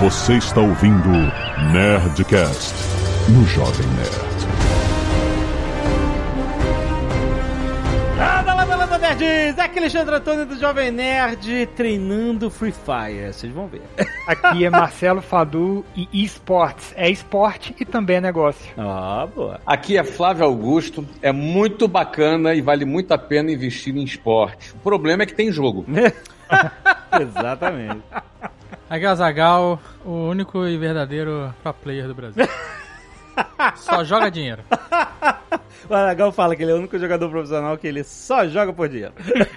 Você está ouvindo Nerdcast no Jovem Nerd. Landa, landa, landa, nerds! Aqui é Alexandre Antônio do Jovem Nerd treinando Free Fire. Vocês vão ver. Aqui é Marcelo Fadu e esportes. É esporte e também é negócio. Ah, boa. Aqui é Flávio Augusto. É muito bacana e vale muito a pena investir em esporte. O problema é que tem jogo. Exatamente. Aqui é o Azagal, o único e verdadeiro pro player do Brasil. Só joga dinheiro. O Aragão fala que ele é o único jogador profissional que ele só joga por dinheiro.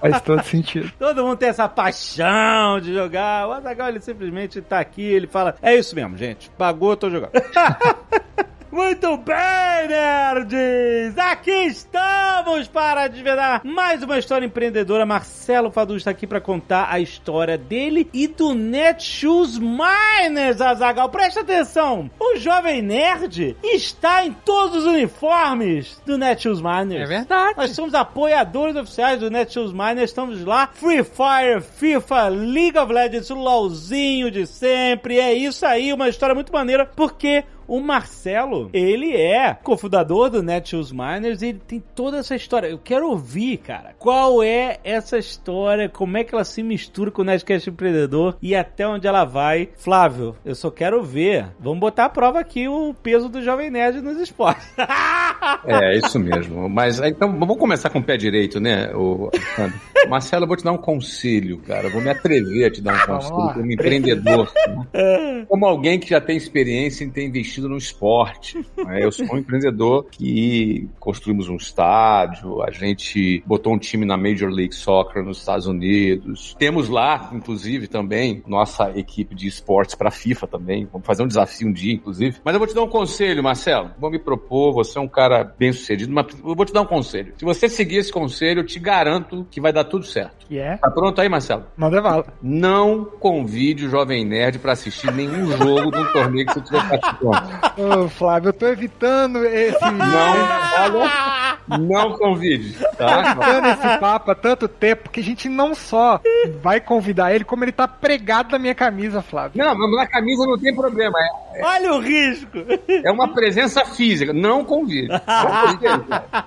Faz todo sentido. Todo mundo tem essa paixão de jogar. O Azagal ele simplesmente tá aqui, ele fala: É isso mesmo, gente. Pagou, eu tô jogando. Muito bem, nerds! Aqui estamos para desvendar mais uma história empreendedora. Marcelo Fadu está aqui para contar a história dele e do Netshoes Miners, Azagal. Presta atenção! O jovem nerd está em todos os uniformes do Netshoes Miners. É verdade. Nós somos apoiadores oficiais do Netshoes Miners, estamos lá. Free Fire, FIFA, League of Legends, o LOLzinho de sempre. É isso aí, uma história muito maneira, porque o Marcelo, ele é cofundador do Netshoes Miners e ele tem toda essa história. Eu quero ouvir, cara, qual é essa história, como é que ela se mistura com o Nerdcast Empreendedor e até onde ela vai. Flávio, eu só quero ver. Vamos botar à prova aqui o peso do Jovem Nerd nos esportes. É, isso mesmo. Mas então vamos começar com o pé direito, né, o Alexandre? Marcelo, eu vou te dar um conselho, cara. Eu vou me atrever a te dar um conselho como empreendedor. né? Como alguém que já tem experiência em ter investido no esporte. né? Eu sou um empreendedor que construímos um estádio, a gente botou um time na Major League Soccer nos Estados Unidos. Temos lá, inclusive, também nossa equipe de esportes para FIFA também. Vamos fazer um desafio um dia, inclusive. Mas eu vou te dar um conselho, Marcelo. Vou me propor, você é um cara bem sucedido, mas eu vou te dar um conselho. Se você seguir esse conselho, eu te garanto que vai dar tudo certo. E é? Tá pronto aí, Marcelo? Manda bala. Não convide o Jovem Nerd para assistir nenhum jogo de um torneio que você estiver participando. Ô, Flávio, eu tô evitando esse. Não, olha, não convide, tá? Evitando esse papo há tanto tempo que a gente não só vai convidar ele, como ele tá pregado na minha camisa, Flávio. Não, mas na camisa não tem problema. Olha o risco! É, é uma presença física. Não convide.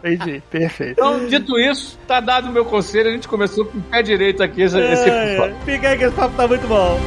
Entendi, perfeito. Então, dito isso, tá dado o meu conselho. A gente começou com o pé direito aqui esse, esse É, é. Fica aí que esse papo tá muito bom.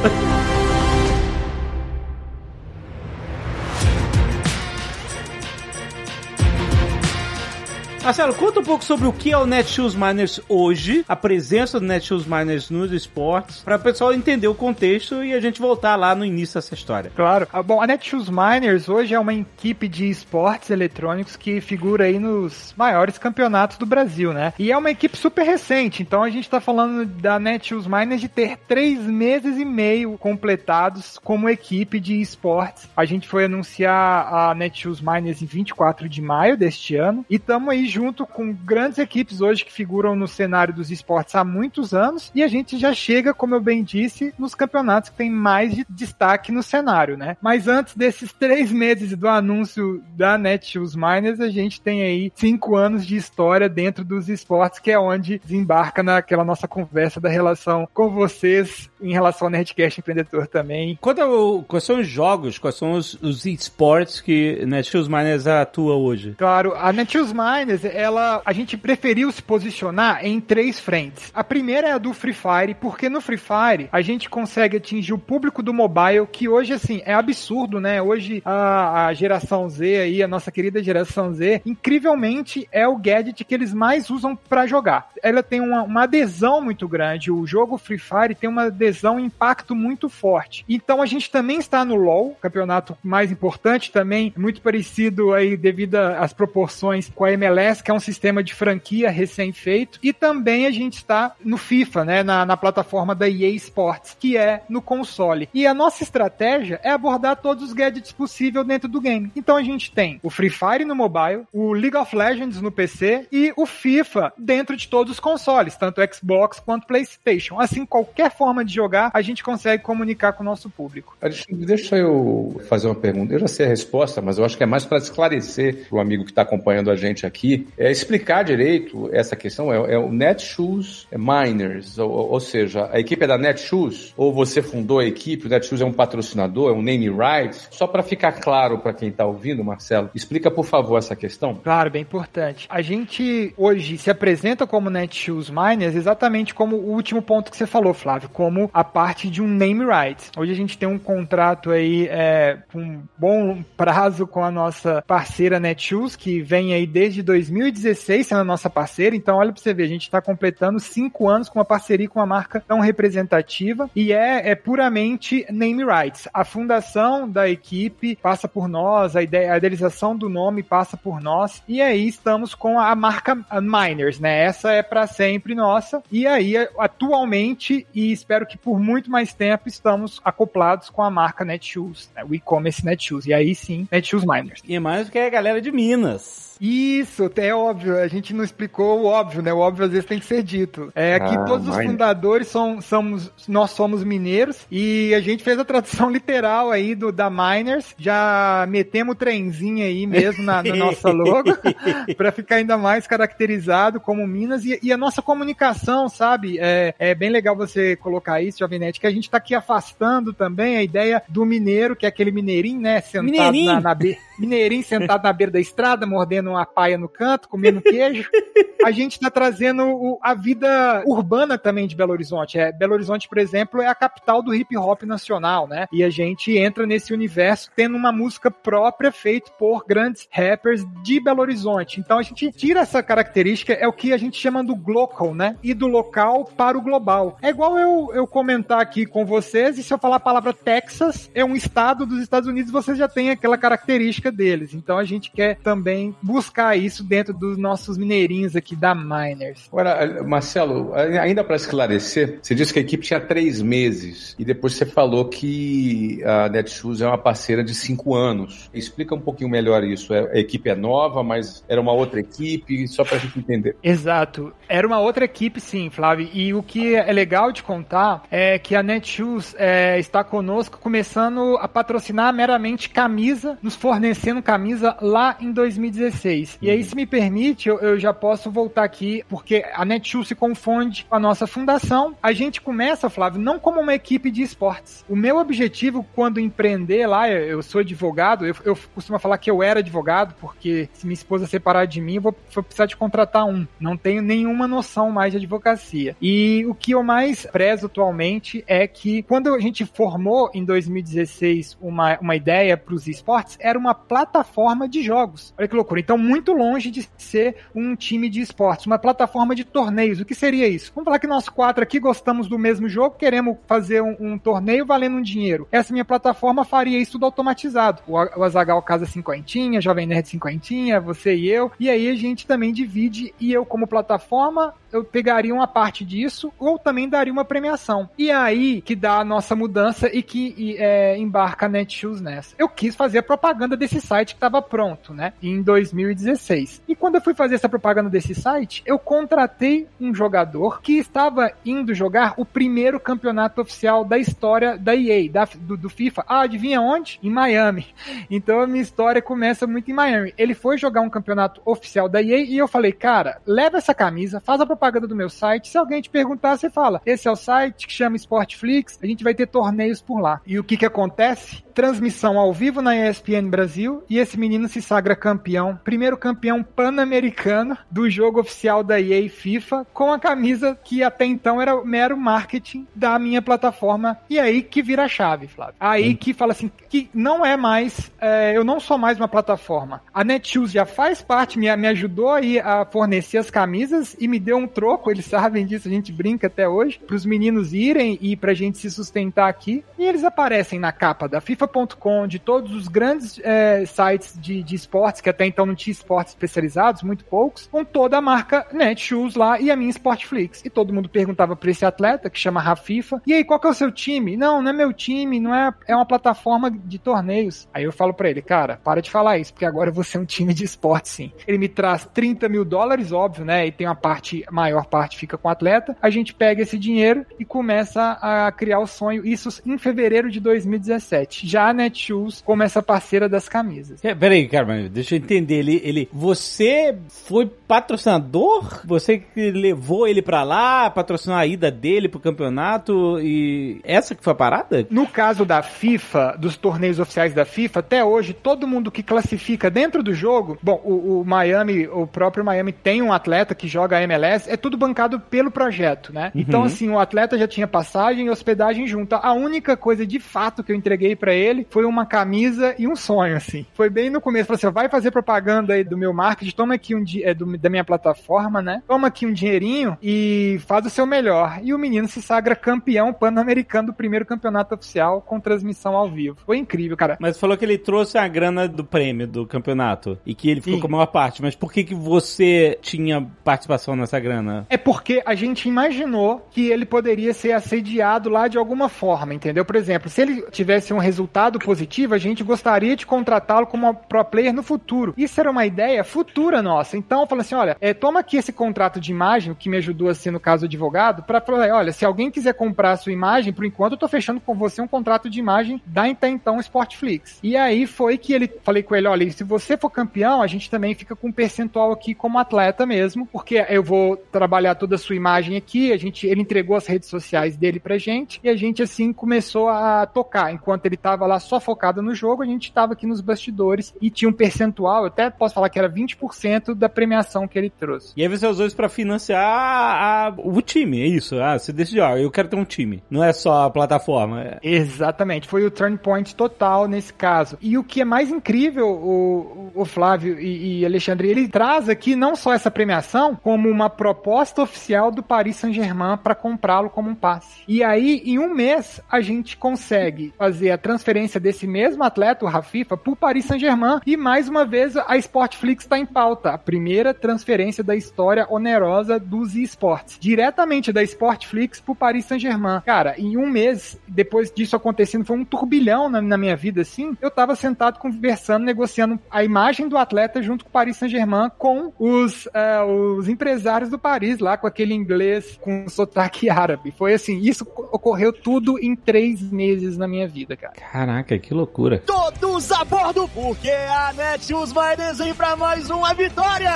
Marcelo, conta um pouco sobre o que é o Netshoes Miners hoje, a presença do Netshoes Miners nos esportes, para o pessoal entender o contexto e a gente voltar lá no início dessa história. Claro. Ah, Bom, a Netshoes Miners hoje é uma equipe de esportes eletrônicos que figura aí nos maiores campeonatos do Brasil, né? E é uma equipe super recente, então a gente tá falando da Netshoes Miners de ter três meses e meio completados como equipe de esportes. A gente foi anunciar a Netshoes Miners em 24 de maio deste ano e estamos aí junto com grandes equipes hoje que figuram no cenário dos esportes há muitos anos e a gente já chega, como eu bem disse, nos campeonatos que tem mais de destaque no cenário, né? Mas antes desses três meses do anúncio da Netshoes Miners, a gente tem aí cinco anos de história dentro dos esportes, que é onde desembarca naquela nossa conversa da relação com vocês em relação ao Nerdcast Empreendedor também. Conta o, quais são os jogos, quais são os, os esportes que Netshoes Miners atua hoje. Claro, a Netshoes Miners, ela, a gente preferiu se posicionar em três frentes. A primeira é a do Free Fire, porque no Free Fire a gente consegue atingir o público do mobile, que hoje, assim, é absurdo, né? Hoje a, a geração Z aí, a nossa querida geração Z, incrivelmente é o gadget que eles mais usam para jogar. Ela tem uma, uma adesão muito grande. O jogo Free Fire tem uma adesão e impacto muito forte. Então a gente também está no LoL, campeonato mais importante também, muito parecido aí devido às proporções com a MLS, que é um sistema de franquia recém-feito. E também a gente está no FIFA, né? Na, na plataforma da EA Sports, que é no console. E a nossa estratégia é abordar todos os gadgets possíveis dentro do game. Então a gente tem o Free Fire no mobile, o League of Legends no PC e o FIFA dentro de todos os consoles, tanto Xbox quanto PlayStation. Assim, qualquer forma de jogar, a gente consegue comunicar com o nosso público. Deixa eu fazer uma pergunta. Eu já sei a resposta, mas eu acho que é mais para esclarecer o amigo que está acompanhando a gente aqui. É explicar direito essa questão. É, é o Netshoes Miners, ou, ou, seja, a equipe é da Netshoes, ou você fundou a equipe, o Netshoes é um patrocinador, é um name rights. Só para ficar claro para quem está ouvindo, Marcelo, explica por favor essa questão. Claro, bem importante. A gente hoje se apresenta como Netshoes Miners exatamente como o último ponto que você falou, Flávio, como a parte de um name rights. Hoje a gente tem um contrato aí é, com um bom prazo com a nossa parceira Netshoes, que vem aí desde 2016 sendo a nossa parceira. Então, olha para você ver, a gente está completando cinco anos com uma parceria com uma marca tão representativa e é, é puramente name rights. A fundação da equipe passa por nós, a, ideia, a idealização do nome passa por nós e aí estamos com a marca Miners, né? Essa é para sempre nossa. E aí, atualmente, e espero que por muito mais tempo, estamos acoplados com a marca Netshoes, né? o e-commerce Netshoes. E aí sim, Netshoes Miners. E mais do que a galera de Minas. Isso, é óbvio. A gente não explicou o óbvio, né? O óbvio às vezes tem que ser dito. É aqui ah, todos os fundadores são, somos, nós somos mineiros e a gente fez a tradução literal aí do da Miners. Já metemos o trenzinho aí mesmo na, na nossa logo para ficar ainda mais caracterizado como Minas e, e, a nossa comunicação, sabe? É, é bem legal você colocar isso, Jovem Nerd, que a gente tá aqui afastando também a ideia do mineiro, que é aquele mineirinho, né? Sentado mineirinho. na, na be... mineirinho sentado na beira da estrada, mordendo comendo uma paia no canto, comendo queijo. a gente está trazendo o, a vida urbana também de Belo Horizonte. É, Belo Horizonte, por exemplo, é a capital do hip hop nacional, né? E a gente entra nesse universo tendo uma música própria feita por grandes rappers de Belo Horizonte. Então a gente tira essa característica, é o que a gente chama do global, né? E do local para o global. É igual eu, eu comentar aqui com vocês, e se eu falar a palavra Texas, é um estado dos Estados Unidos, vocês já têm aquela característica deles. Então a gente quer também buscar isso dentro dos nossos mineirinhos aqui da Miners. Agora, Marcelo, ainda para esclarecer, você disse que a equipe tinha três meses e depois você falou que a Netshoes é uma parceira de cinco anos. Explica um pouquinho melhor isso. É, a equipe é nova, mas era uma outra equipe, só para a gente entender. Exato. Era uma outra equipe, sim, Flávio. E o que é legal de contar é que a Netshoes é, está conosco começando a patrocinar meramente camisa, nos fornecendo camisa lá em 2016. E aí, se me permite, eu, eu já posso voltar aqui, porque a Netshoes se confunde com a nossa fundação. A gente começa, Flávio, não como uma equipe de esportes. O meu objetivo, quando empreender lá, eu sou advogado, eu, eu costumo falar que eu era advogado, porque se minha esposa separar de mim, eu vou, vou precisar de contratar um. Não tenho nenhuma noção mais de advocacia. E o que eu mais prezo atualmente é que quando a gente formou em 2016 uma, uma ideia para os esportes, era uma plataforma de jogos. Olha que loucura. Então, muito longe de ser um time de esportes, uma plataforma de torneios. O que seria isso? Vamos falar que nós quatro aqui gostamos do mesmo jogo, queremos fazer um, um torneio valendo um dinheiro. Essa minha plataforma faria isso tudo automatizado. O, o Azagal Casa cinquentinha, Jovem Nerd cinquentinha, você e eu. E aí a gente também divide e eu como plataforma eu pegaria uma parte disso ou também daria uma premiação. E é aí que dá a nossa mudança e que e, é, embarca a Netshoes nessa. Eu quis fazer a propaganda desse site que estava pronto, né? Em 2016. E quando eu fui fazer essa propaganda desse site, eu contratei um jogador que estava indo jogar o primeiro campeonato oficial da história da EA, da, do, do FIFA. Ah, adivinha onde? Em Miami. Então a minha história começa muito em Miami. Ele foi jogar um campeonato oficial da EA e eu falei, cara, leva essa camisa, faz a propaganda do meu site. Se alguém te perguntar, você fala: esse é o site que chama Sportflix, a gente vai ter torneios por lá. E o que que acontece? Transmissão ao vivo na ESPN Brasil e esse menino se sagra campeão, primeiro campeão pan-americano do jogo oficial da EA FIFA, com a camisa que até então era mero marketing da minha plataforma. E aí que vira a chave, Flávio. Aí hum. que fala assim: que não é mais, é, eu não sou mais uma plataforma. A Netshoes já faz parte, me, me ajudou aí a fornecer as camisas e me deu um troco, eles sabem disso, a gente brinca até hoje, para os meninos irem e para a gente se sustentar aqui. E eles aparecem na capa da FIFA.com, de todos os grandes é, sites de, de esportes, que até então não tinha esportes especializados, muito poucos, com toda a marca Netshoes lá e a minha Sportflix. E todo mundo perguntava para esse atleta, que chama Rafifa, e aí, qual que é o seu time? Não, não é meu time, não é, é uma plataforma de torneios. Aí eu falo para ele, cara, para de falar isso, porque agora você é um time de esporte, sim. Ele me traz 30 mil dólares, óbvio, né? E tem uma parte maior parte fica com o atleta, a gente pega esse dinheiro e começa a criar o sonho, isso em fevereiro de 2017. já a Netshoes como essa parceira das camisas. É, peraí, cara, mas deixa eu entender. Ele, ele, você foi patrocinador? Você que levou ele pra lá, patrocinou a ida dele pro campeonato e essa que foi a parada? No caso da FIFA, dos torneios oficiais da FIFA, até hoje, todo mundo que classifica dentro do jogo, bom, o, o Miami, o próprio Miami tem um atleta que joga MLS, é tudo bancado pelo projeto, né? Uhum. Então, assim, o atleta já tinha passagem e hospedagem junto. A única coisa de fato que eu entreguei para ele foi uma camisa e um sonho, assim. Foi bem no começo. Falei assim, vai fazer propaganda aí do meu marketing, toma aqui um é, do, da minha plataforma, né? Toma aqui um dinheirinho e faz o seu melhor. E o menino se sagra campeão pan-americano do primeiro campeonato oficial com transmissão ao vivo. Foi incrível, cara. Mas falou que ele trouxe a grana do prêmio do campeonato e que ele ficou Sim. com a maior parte. Mas por que que você tinha participação nessa grana? É porque a gente imaginou que ele poderia ser assediado lá de alguma forma, entendeu? Por exemplo, se ele tivesse um resultado positivo, a gente gostaria de contratá-lo como pro player no futuro. Isso era uma ideia futura nossa. Então eu falei assim: olha, é, toma aqui esse contrato de imagem, que me ajudou assim no caso do advogado, para falar: olha, se alguém quiser comprar a sua imagem, por enquanto eu tô fechando com você um contrato de imagem da até então Sportflix. E aí foi que ele falei com ele: olha, se você for campeão, a gente também fica com um percentual aqui como atleta mesmo, porque eu vou trabalhar toda a sua imagem aqui. A gente, ele entregou as redes sociais dele pra gente e a gente assim começou a tocar. Enquanto ele tava lá só focado no jogo, a gente tava aqui nos bastidores e tinha um percentual, eu até posso falar que era 20% da premiação que ele trouxe. E aí você usou isso pra financiar a, a, o time, é isso? Ah, você decidiu, ó, eu quero ter um time, não é só a plataforma. É... Exatamente, foi o turn point total nesse caso. E o que é mais incrível, o, o Flávio e, e Alexandre, ele traz aqui não só essa premiação, como uma proposta oficial do Paris Saint-Germain para comprá-lo como um passe. E aí, em um mês, a gente consegue fazer a transferência desse mesmo atleta, o Rafifa, para o Paris Saint-Germain. E mais uma vez, a Sportflix está em pauta. A primeira transferência da história onerosa dos esportes. Diretamente da Sportflix para o Paris Saint-Germain. Cara, em um mês, depois disso acontecendo, foi um turbilhão na, na minha vida, assim. Eu tava sentado conversando, negociando a imagem do atleta junto com o Paris Saint-Germain com os, uh, os empresários do Paris lá, com aquele inglês com sotaque árabe. Foi assim, isso ocorreu tudo em três meses na minha vida, cara. Caraca, que loucura. Todos a bordo, porque a Netshoes vai desenhar pra mais uma vitória!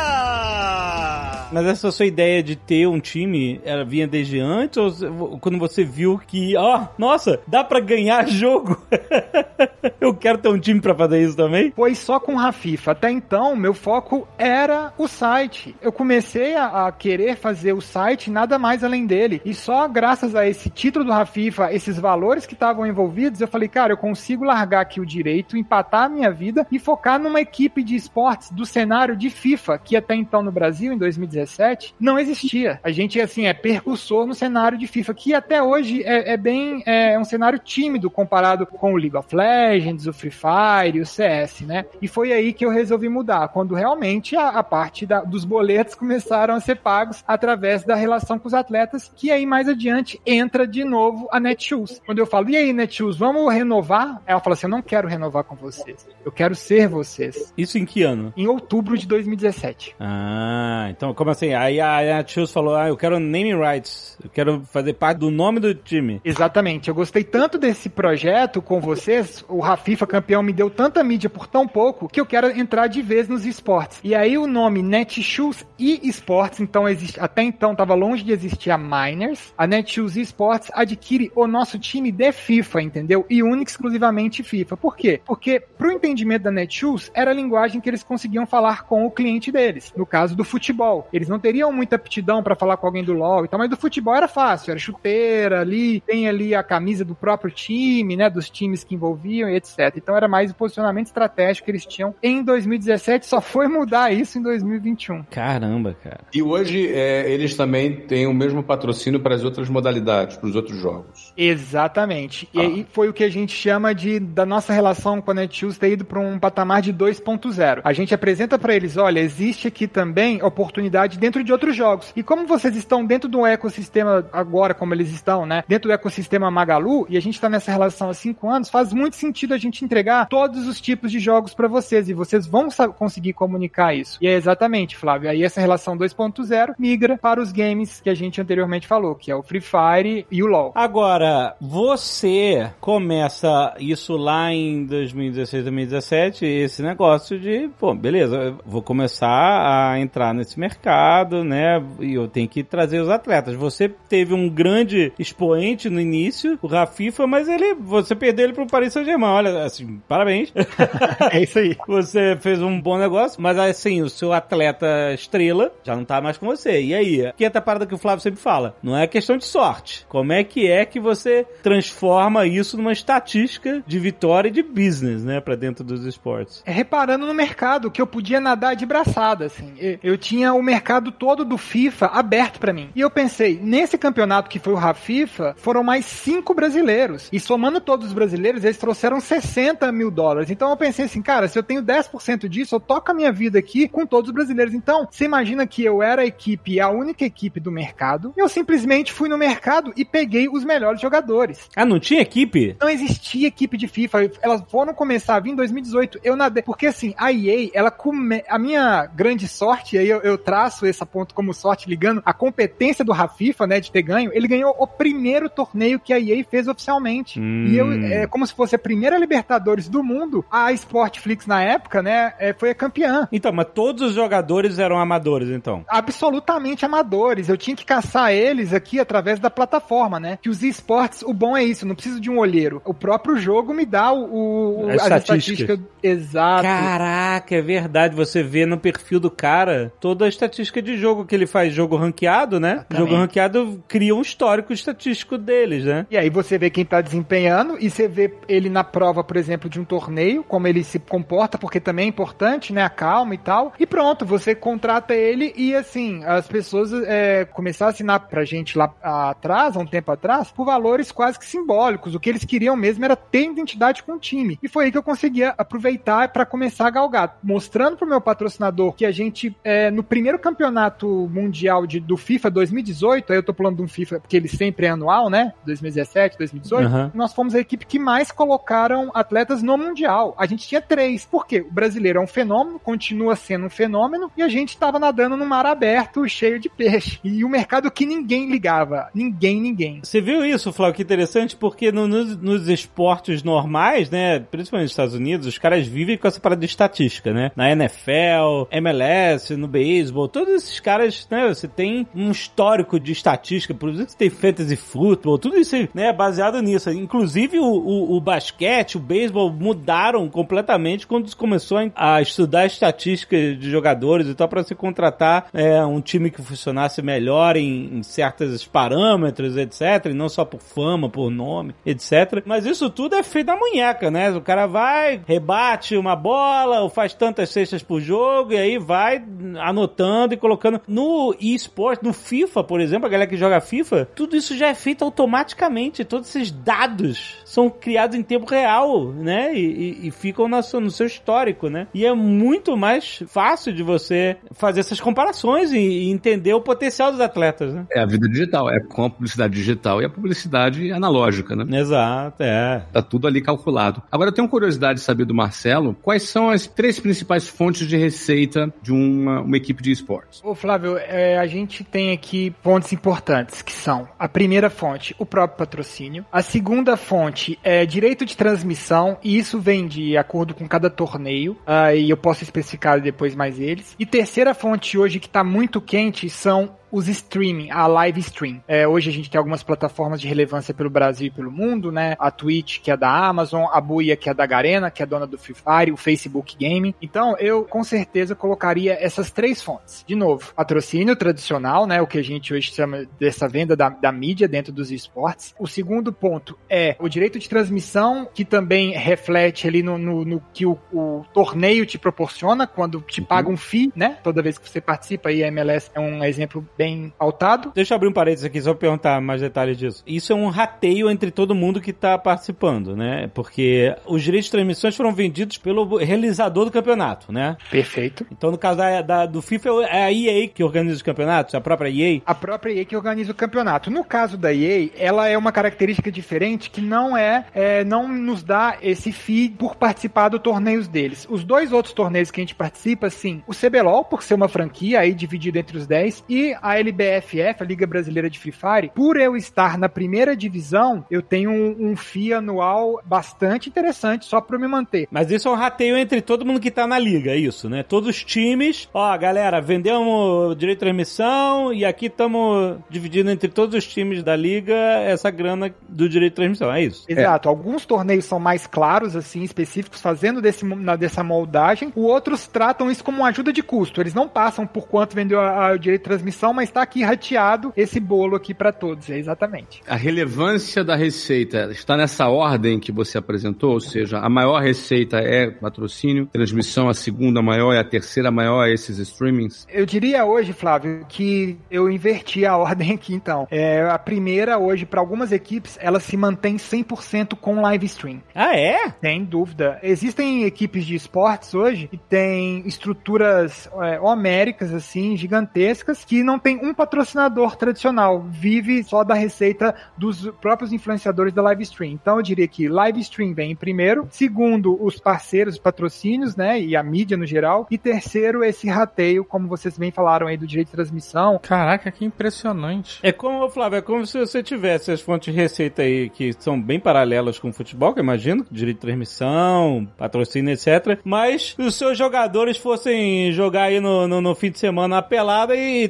Mas essa sua ideia de ter um time, ela vinha desde antes ou quando você viu que, ó, oh, nossa, dá pra ganhar jogo? Eu quero ter um time pra fazer isso também? Foi só com o Rafifa. Até então, meu foco era o site. Eu comecei a, a querer fazer o site nada mais além dele. E só graças a esse título do Rafifa, esses valores que estavam envolvidos, eu falei, cara, eu consigo largar aqui o direito, empatar a minha vida e focar numa equipe de esportes do cenário de FIFA, que até então no Brasil, em 2017, não existia. A gente, assim, é percussor no cenário de FIFA, que até hoje é, é bem é um cenário tímido comparado com o League of Legends, o Free Fire, o CS, né? E foi aí que eu resolvi mudar, quando realmente a, a parte da, dos boletos começaram a ser pagos através da relação com os atletas, que aí mais adiante entra de novo a Netshoes. Quando eu falo, e aí, Netshoes, vamos renovar? Ela fala assim: eu não quero renovar com vocês. Eu quero ser vocês. Isso em que ano? Em outubro de 2017. Ah, então como assim? Aí a Netshoes falou: ah, eu quero naming rights. Eu quero fazer parte do nome do time. Exatamente. Eu gostei tanto desse projeto com vocês. O Rafifa campeão me deu tanta mídia por tão pouco que eu quero entrar de vez nos esportes. E aí o nome Netshoes e Esportes, então existe, até então estava longe de existir a Miners. A Netshoes Esports adquire o nosso time de FIFA, entendeu? E único exclusivamente FIFA. Por quê? Porque pro entendimento da Netshoes era a linguagem que eles conseguiam falar com o cliente deles. No caso do futebol, eles não teriam muita aptidão para falar com alguém do LoL e tal, mas do futebol era fácil, era chuteira ali, tem ali a camisa do próprio time, né, dos times que envolviam e etc. Então era mais o posicionamento estratégico que eles tinham em 2017, só foi mudar isso em 2021. Caramba, cara. E hoje é, eles também têm o mesmo patrocínio para as outras modalidades, para os outros jogos. Exatamente. Ah. E aí foi o que a gente chama de da nossa relação com a Netshoes ter ido para um patamar de 2.0. A gente apresenta para eles, olha, existe aqui também oportunidade dentro de outros jogos. E como vocês estão dentro do ecossistema agora, como eles estão, né? Dentro do ecossistema Magalu, e a gente está nessa relação há cinco anos, faz muito sentido a gente entregar todos os tipos de jogos para vocês e vocês vão conseguir comunicar isso. E é exatamente, Flávio, aí essa relação 2.0 migra para os games que a gente anteriormente falou, que é o Free Fire e o LoL. Agora, você começa isso lá em 2016, 2017, esse negócio de, pô, beleza, vou começar a entrar nesse mercado, né? E eu tenho que trazer os atletas. Você teve um grande expoente no início, o Rafifa, mas ele, você perdeu ele pro Paris Saint-Germain. Olha, assim, parabéns. é isso aí. Você fez um bom negócio, mas assim, o seu atleta estrela já não tá mais com você. E aí? Que é a parada que o Flávio sempre fala. Não é questão de sorte. Como é que é que você transforma isso numa estatística de vitória e de business, né, para dentro dos esportes? É reparando no mercado que eu podia nadar de braçada, assim. Eu tinha o mercado todo do FIFA aberto para mim. E eu pensei, nesse campeonato que foi o Rafifa, foram mais cinco brasileiros. E somando todos os brasileiros, eles trouxeram 60 mil dólares. Então eu pensei assim, cara, se eu tenho 10% disso, eu toco a minha vida aqui com todos os brasileiros. Então, você imagina que eu era a equipe, a única equipe do mercado. Eu simplesmente fui no mercado e peguei os melhores jogadores. Ah, não tinha equipe? Não existia equipe de FIFA. Elas foram começar a vir em 2018. Eu nadei. Porque assim, a EA, ela come... A minha grande sorte, aí eu, eu traço esse ponto como sorte ligando a competência do Rafifa, né, de ter ganho. Ele ganhou o primeiro torneio que a EA fez oficialmente. Hum. E eu, é como se fosse a primeira Libertadores do mundo. A Sportflix na época, né, é, foi a campeã. Então, mas todos os jogadores eram amadores, então? Absolutamente amadores. Eu tinha que caçar eles aqui através da plataforma, né? Que os esportes, o bom é isso, não preciso de um olheiro. O próprio jogo me dá o, o as, as estatísticas. Exato. Caraca, é verdade. Você vê no perfil do cara toda a estatística de jogo que ele faz, jogo ranqueado, né? Exatamente. Jogo ranqueado cria um histórico estatístico deles, né? E aí você vê quem tá desempenhando e você vê ele na prova, por exemplo, de um torneio, como ele se comporta, porque também é importante, né? A calma e tal. E pronto, você contrata ele e assim, as pessoas é, começaram a assinar pra gente lá atrás, há um tempo atrás, por valores quase que simbólicos. O que eles queriam mesmo era ter identidade com o time. E foi aí que eu conseguia aproveitar para começar a galgar, mostrando pro meu patrocinador que a gente, é, no primeiro campeonato mundial de, do FIFA 2018, aí eu tô falando de um FIFA porque ele sempre é anual, né? 2017, 2018, uhum. nós fomos a equipe que mais colocaram atletas no Mundial. A gente tinha três. Por quê? O brasileiro é um fenômeno, continua sendo um fenômeno, e a gente tava nadando no mar aberto, cheio de peixe. E o mercado que ninguém ligava. Ninguém, ninguém. Você viu isso, Flávio? Que interessante, porque no, nos, nos, esportes normais, né? Principalmente nos Estados Unidos, os caras vivem com essa parada de estatística, né? Na NFL, MLS, no beisebol, todos esses caras, né? Você tem um histórico de estatística, por exemplo, você tem fantasy football, tudo isso né, é baseado nisso. Inclusive o, o, o basquete, o beisebol mudaram completamente quando começou a estudar estatística de jogadores e tal para se contratar é, um time que funcionasse melhor em, em certos parâmetros, etc. E não só por fama, por nome, etc. Mas isso tudo é feito da munheca, né? O cara vai, rebate uma bola, ou faz tantas cestas por jogo, e aí vai anotando e colocando. No eSport, no FIFA, por exemplo, a galera que joga FIFA, tudo isso já é feito automaticamente. Todos esses dados são criados em tempo real, né? E, e, e ficam no seu, no seu histórico, né? E é muito mais fácil de você fazer essas comparações e, e entender o potencial dos atletas, né? É a vida digital, é com a publicidade digital e a publicidade analógica, né? Exato, é. Tá tudo ali calculado. Agora eu tenho curiosidade de saber do Marcelo, quais são as três principais fontes de receita de uma, uma equipe de esportes? Ô Flávio, é, a gente tem aqui pontos importantes, que são a primeira fonte, o próprio patrocínio. A segunda fonte é direito de transmissão, e isso vem de acordo com cada torneio, uh, e eu posso especificar depois mais eles. E terceira fonte hoje que está muito quente são os streaming, a live stream. É, hoje a gente tem algumas plataformas de relevância pelo Brasil e pelo mundo, né? A Twitch, que é da Amazon, a Buia, que é da Garena, que é dona do Free Fire, o Facebook Game. Então, eu com certeza colocaria essas três fontes. De novo, patrocínio tradicional, né? O que a gente hoje chama dessa venda da, da mídia dentro dos esportes. O segundo ponto é o direito de transmissão, que também reflete ali no, no, no que o, o, torneio te proporciona quando te uhum. paga um FII, né? Toda vez que você participa, aí a MLS é um exemplo bem pautado. Deixa eu abrir um parênteses aqui só pra perguntar mais detalhes disso. Isso é um rateio entre todo mundo que tá participando, né? Porque os direitos de transmissões foram vendidos pelo realizador do campeonato, né? Perfeito. Então, no caso da, da- do FIFA, é a EA que organiza os campeonatos, a própria EA. A própria EA que organiza o campeonato. No caso da EA, ela é uma característica diferente que não é, é, não nos dá esse fee por participar dos torneios deles. Os dois outros torneios que a gente participa, sim, o CBLOL, por ser uma franquia aí dividida entre os 10, e a LBFF, a Liga Brasileira de Free Fire, por eu estar na primeira divisão, eu tenho um, um fee anual bastante interessante só para eu me manter. Mas isso é um rateio entre todo mundo que tá na liga, é isso, né? Todos os times. Ó, galera, vendemos direito de transmissão e aqui estamos dividindo entre todos os times da liga essa grana do direito de transmissão, é isso? Exato. Alguns torneios são mais claros, assim, específicos, fazendo desse, na, dessa moldagem. O outros tratam isso como uma ajuda de custo. Eles não passam por quanto vendeu a, a- o direito de transmissão, mas tá aqui rateado esse bolo aqui para todos. É exatamente. A relevância da receita está nessa ordem que você apresentou, ou seja, a maior receita é patrocínio, transmissão a segunda maior e a terceira maior é esses streamings. Eu diria hoje, Flávio, que eu inverti a ordem aqui, então. É, a primeira, hoje, para algumas equipes, ela se mantém 100% com live stream. Ah, é? Sem dúvida. Existem equipes de esportes hoje que têm estruturas é, homéricas, assim, gigantescas, que não tem um patrocinador tradicional. Vive só da receita dos próprios influenciadores da live stream. Então eu diria que live stream vem em primeiro. Segundo, os parceiros, os patrocínios, né? E a mídia no geral. E terceiro, esse rateio, como vocês bem falaram aí do direito de transmissão. Caraca, que impressionante. É como, Flávio, é como se você tivesse as fontes de receita aí que são bem paralelas com o futebol, que eu imagino, direito de transmissão, patrocínio, etc. Mas os seus jogadores fossem jogar aí no, no, no fim de semana a pelada e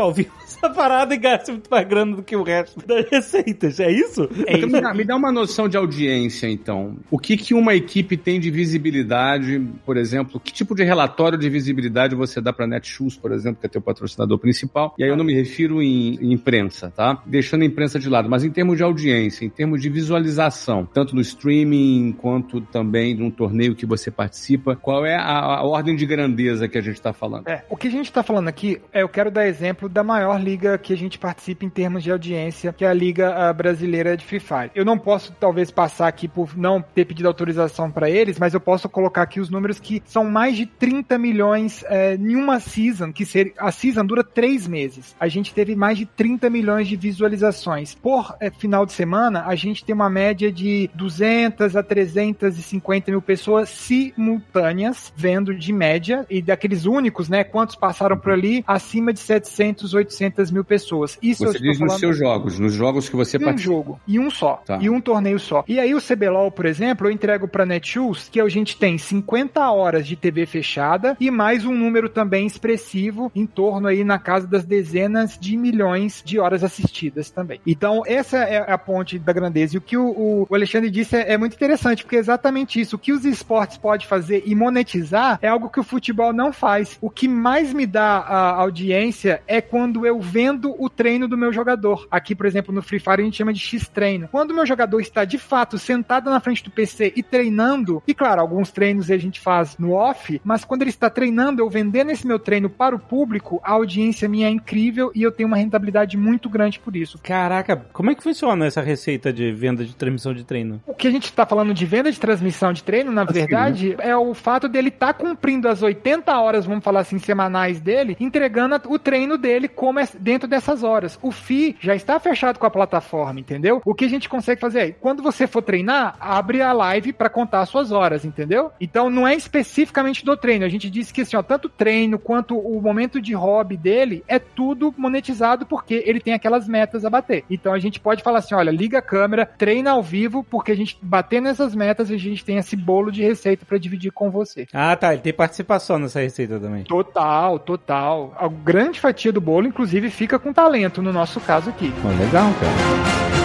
ao vivo essa parada e ganhassem muito mais grana do que o resto das receitas. É isso? Então, me, dá, me dá uma noção de audiência, então. O que, que uma equipe tem de visibilidade, por exemplo? Que tipo de relatório de visibilidade você dá para Netshoes, por exemplo, que é teu patrocinador principal? E aí eu não me refiro em, em imprensa, tá? Deixando a imprensa de lado, mas em termos de audiência, em termos de visualização, tanto no streaming quanto também de um torneio que você participa, qual é a, a ordem de grandeza que a gente está falando? É, o que a gente tá falando aqui, é, eu quero dar exemplo da maior liga que a gente participa em termos de audiência, que é a Liga ah, Brasileira de Free Fire. Eu não posso, talvez, passar aqui por não ter pedido autorização para eles, mas eu posso colocar aqui os números que são mais de 30 milhões é, em uma season, que ser, a season dura três meses. A gente teve mais de 30 milhões de visualizações. Por é, final de semana, a gente tem uma média de 200 a 350 mil pessoas simultâneas vendo de média, e daqueles únicos, né, quantos passaram por ali, acima de 700, 800 mil pessoas. Isso Você diz estou nos falando seus jogos, nos jogos que você um participa. jogo e um só. Tá. E um torneio só. E aí o CBLOL, por exemplo, eu entrego pra Netshoes que a gente tem 50 horas de TV fechada e mais um número também expressivo em torno aí na casa das dezenas de milhões de horas assistidas também. Então essa é a ponte da grandeza. E o que o, o Alexandre disse é, é muito interessante, porque é exatamente isso. O que os esportes podem fazer e monetizar é algo que o futebol não faz. O que mais me dá a audiência é quando eu vendo o treino do meu jogador. Aqui, por exemplo, no Free Fire a gente chama de X-treino. Quando o meu jogador está de fato sentado na frente do PC e treinando, e claro, alguns treinos a gente faz no off, mas quando ele está treinando, eu vendendo esse meu treino para o público, a audiência minha é incrível e eu tenho uma rentabilidade muito grande por isso. Caraca, como é que funciona essa receita de venda de transmissão de treino? O que a gente está falando de venda de transmissão de treino, na verdade, é o fato dele estar cumprindo as 80 horas, vamos falar assim, semanais dele, entregando o treino dele como é dentro dessas horas. O FI já está fechado com a plataforma, entendeu? O que a gente consegue fazer é, quando você for treinar, abre a live para contar as suas horas, entendeu? Então não é especificamente do treino. A gente disse que assim, ó, tanto o treino quanto o momento de hobby dele é tudo monetizado porque ele tem aquelas metas a bater. Então a gente pode falar assim, olha, liga a câmera, treina ao vivo, porque a gente bater nessas metas, a gente tem esse bolo de receita para dividir com você. Ah, tá. Ele tem participação nessa receita também. Total, total. A grande fatia do bolo, inclusive, fica com talento, no nosso caso aqui. Legal, cara.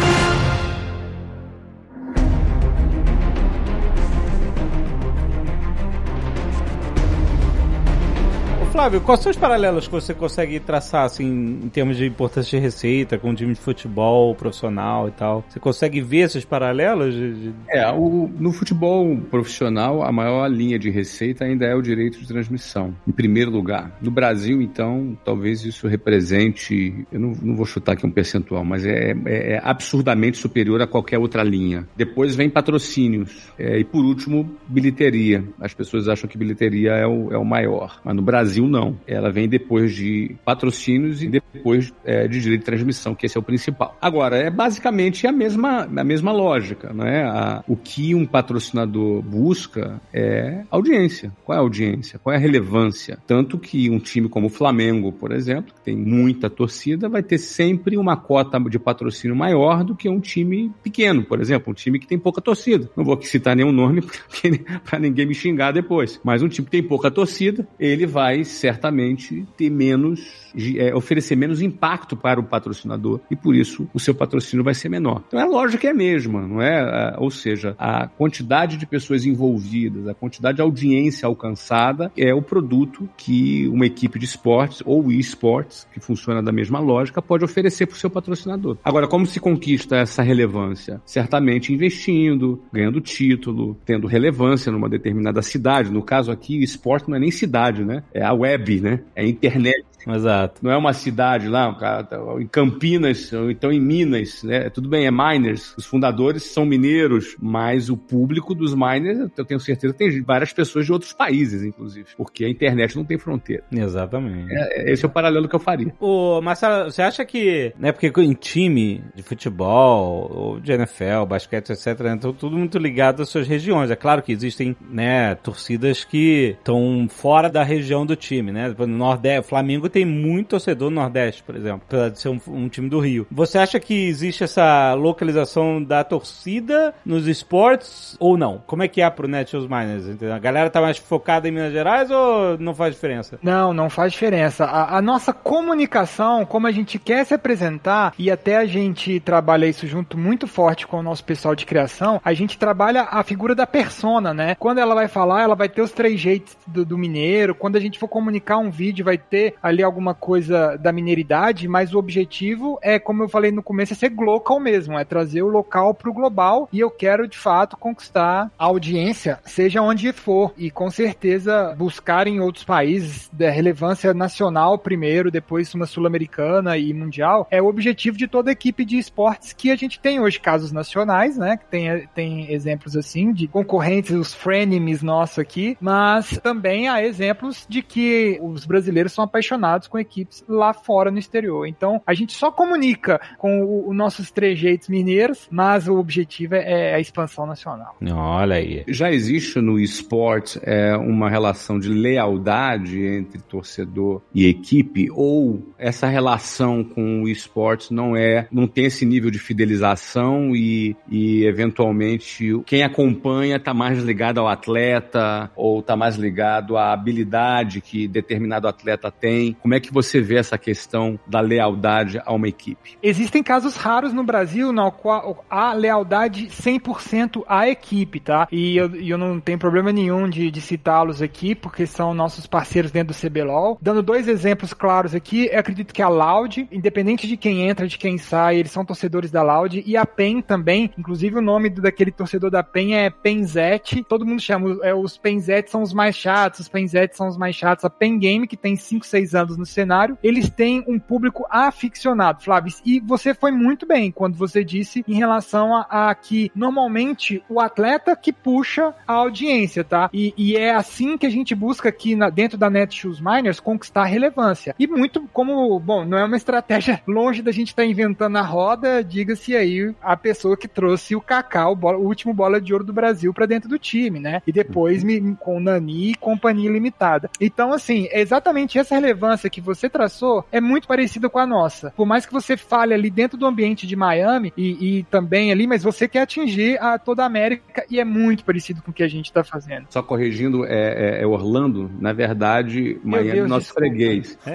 Flávio, quais são os paralelos que você consegue traçar, assim, em termos de importância de receita, com o time de futebol profissional e tal? Você consegue ver esses paralelos? De. É, o, no futebol profissional, a maior linha de receita ainda é o direito de transmissão, em primeiro lugar. No Brasil, então, talvez isso represente, eu não, não vou chutar aqui um percentual, mas é, é, é absurdamente superior a qualquer outra linha. Depois vem patrocínios. É, e por último, bilheteria. As pessoas acham que bilheteria é o, é o maior. Mas no Brasil, não. Ela vem depois de patrocínios e depois é, de direito de transmissão, que esse é o principal. Agora, é basicamente a mesma, a mesma lógica, não é? A, o que um patrocinador busca é audiência. Qual é a audiência? Qual é a relevância? Tanto que um time como o Flamengo, por exemplo, que tem muita torcida, vai ter sempre uma cota de patrocínio maior do que um time pequeno, por exemplo, um time que tem pouca torcida. Não vou citar nenhum nome para ninguém me xingar depois. Mas um time que tem pouca torcida, ele vai certamente ter menos é, oferecer menos impacto para o patrocinador e por isso o seu patrocínio vai ser menor. Então a lógica é a mesma, não é? Ou seja, a quantidade de pessoas envolvidas, a quantidade de audiência alcançada é o produto que uma equipe de esportes ou esportes, que funciona da mesma lógica, pode oferecer para o seu patrocinador. Agora, como se conquista essa relevância? Certamente investindo, ganhando título, tendo relevância numa determinada cidade. No caso aqui, esporte não é nem cidade, né? É a web, né? É internet. Exato. Não é uma cidade lá, cara, tá em Campinas, ou então em Minas, né? Tudo bem, é miners. Os fundadores são mineiros, mas o público dos miners, eu tenho certeza, tem várias pessoas de outros países, inclusive. Porque a internet não tem fronteira. Exatamente. É, esse é o paralelo que eu faria. Ô, Marcelo, você acha que, né, porque em time de futebol, ou de NFL, basquete, etc., né, tudo muito ligado às suas regiões. É claro que existem, né, torcidas que estão fora da região do time, né? No Nordeste, Flamengo tem muito torcedor no Nordeste, por exemplo, apesar de ser um, um, time do Rio. Você acha que existe essa localização da torcida nos esportes ou não? Como é que é pro Netshoes Miners? Entendeu? A galera tá mais focada em Minas Gerais ou não faz diferença? Não, não faz diferença. A, a nossa comunicação, como a gente quer se apresentar, e até a gente trabalha isso junto muito forte com o nosso pessoal de criação, a gente trabalha a figura da persona, né? Quando ela vai falar, ela vai ter os três jeitos do, do mineiro. Quando a gente for comunicar um vídeo, vai ter ali alguma coisa da mineiridade, mas o objetivo é, como eu falei no começo, é ser local mesmo, é trazer o local pro global e eu quero de fato conquistar a audiência, seja onde for, e com certeza buscar em outros países da relevância nacional primeiro, depois uma sul-americana e mundial, é o objetivo de toda a equipe de esportes que a gente tem hoje, casos nacionais, né, que tem, tem exemplos assim de concorrentes, os frenemies nossos aqui, mas também há exemplos de que os brasileiros são apaixonados com equipes lá fora no exterior. Então, a gente só comunica com os nossos trejeitos mineiros, mas o objetivo é, é a expansão nacional. Olha aí. Já existe no esporte é, uma relação de lealdade entre torcedor e equipe, ou essa relação com o esporte não é, não tem esse nível de fidelização e, e eventualmente quem acompanha está mais ligado ao atleta ou está mais ligado à habilidade que determinado atleta tem. Como é que você vê essa questão da lealdade a uma equipe? Existem casos raros no Brasil no qual há lealdade 100% à equipe, tá? E eu, eu não tenho problema nenhum de, de citá-los aqui, porque são nossos parceiros dentro do CBLOL. Dando dois exemplos claros aqui, eu acredito que a Loud, independente de quem entra, de quem sai, eles são torcedores da Loud, e a PEN também, inclusive o nome daquele torcedor da PEN é Penzete, todo mundo chama, é, os Penzete são os mais chatos, os Penzete são os mais chatos, a PEN Game, que tem 5, 6 anos no cenário, eles têm um público aficionado, Flávio. E você foi muito bem quando você disse em relação a, a que normalmente o atleta que puxa a audiência, tá? E, e é assim que a gente busca aqui na, dentro da Netshoes Miners conquistar relevância. E muito como, bom, não é uma estratégia longe da gente estar tá inventando a roda, diga-se aí a pessoa que trouxe o Kaká, o, bola, o último bola de ouro do Brasil para dentro do time, né? E depois me, com o Nani e Companhia Limitada. Então, assim, é exatamente essa relevância distância que você traçou é muito parecida com a nossa. Por mais que você fale ali dentro do ambiente de Miami e, e também ali, mas você quer atingir a toda a América e é muito parecido com o que a gente está fazendo. Só corrigindo, é, é, é Orlando, na verdade, Meu Miami é nosso freguês.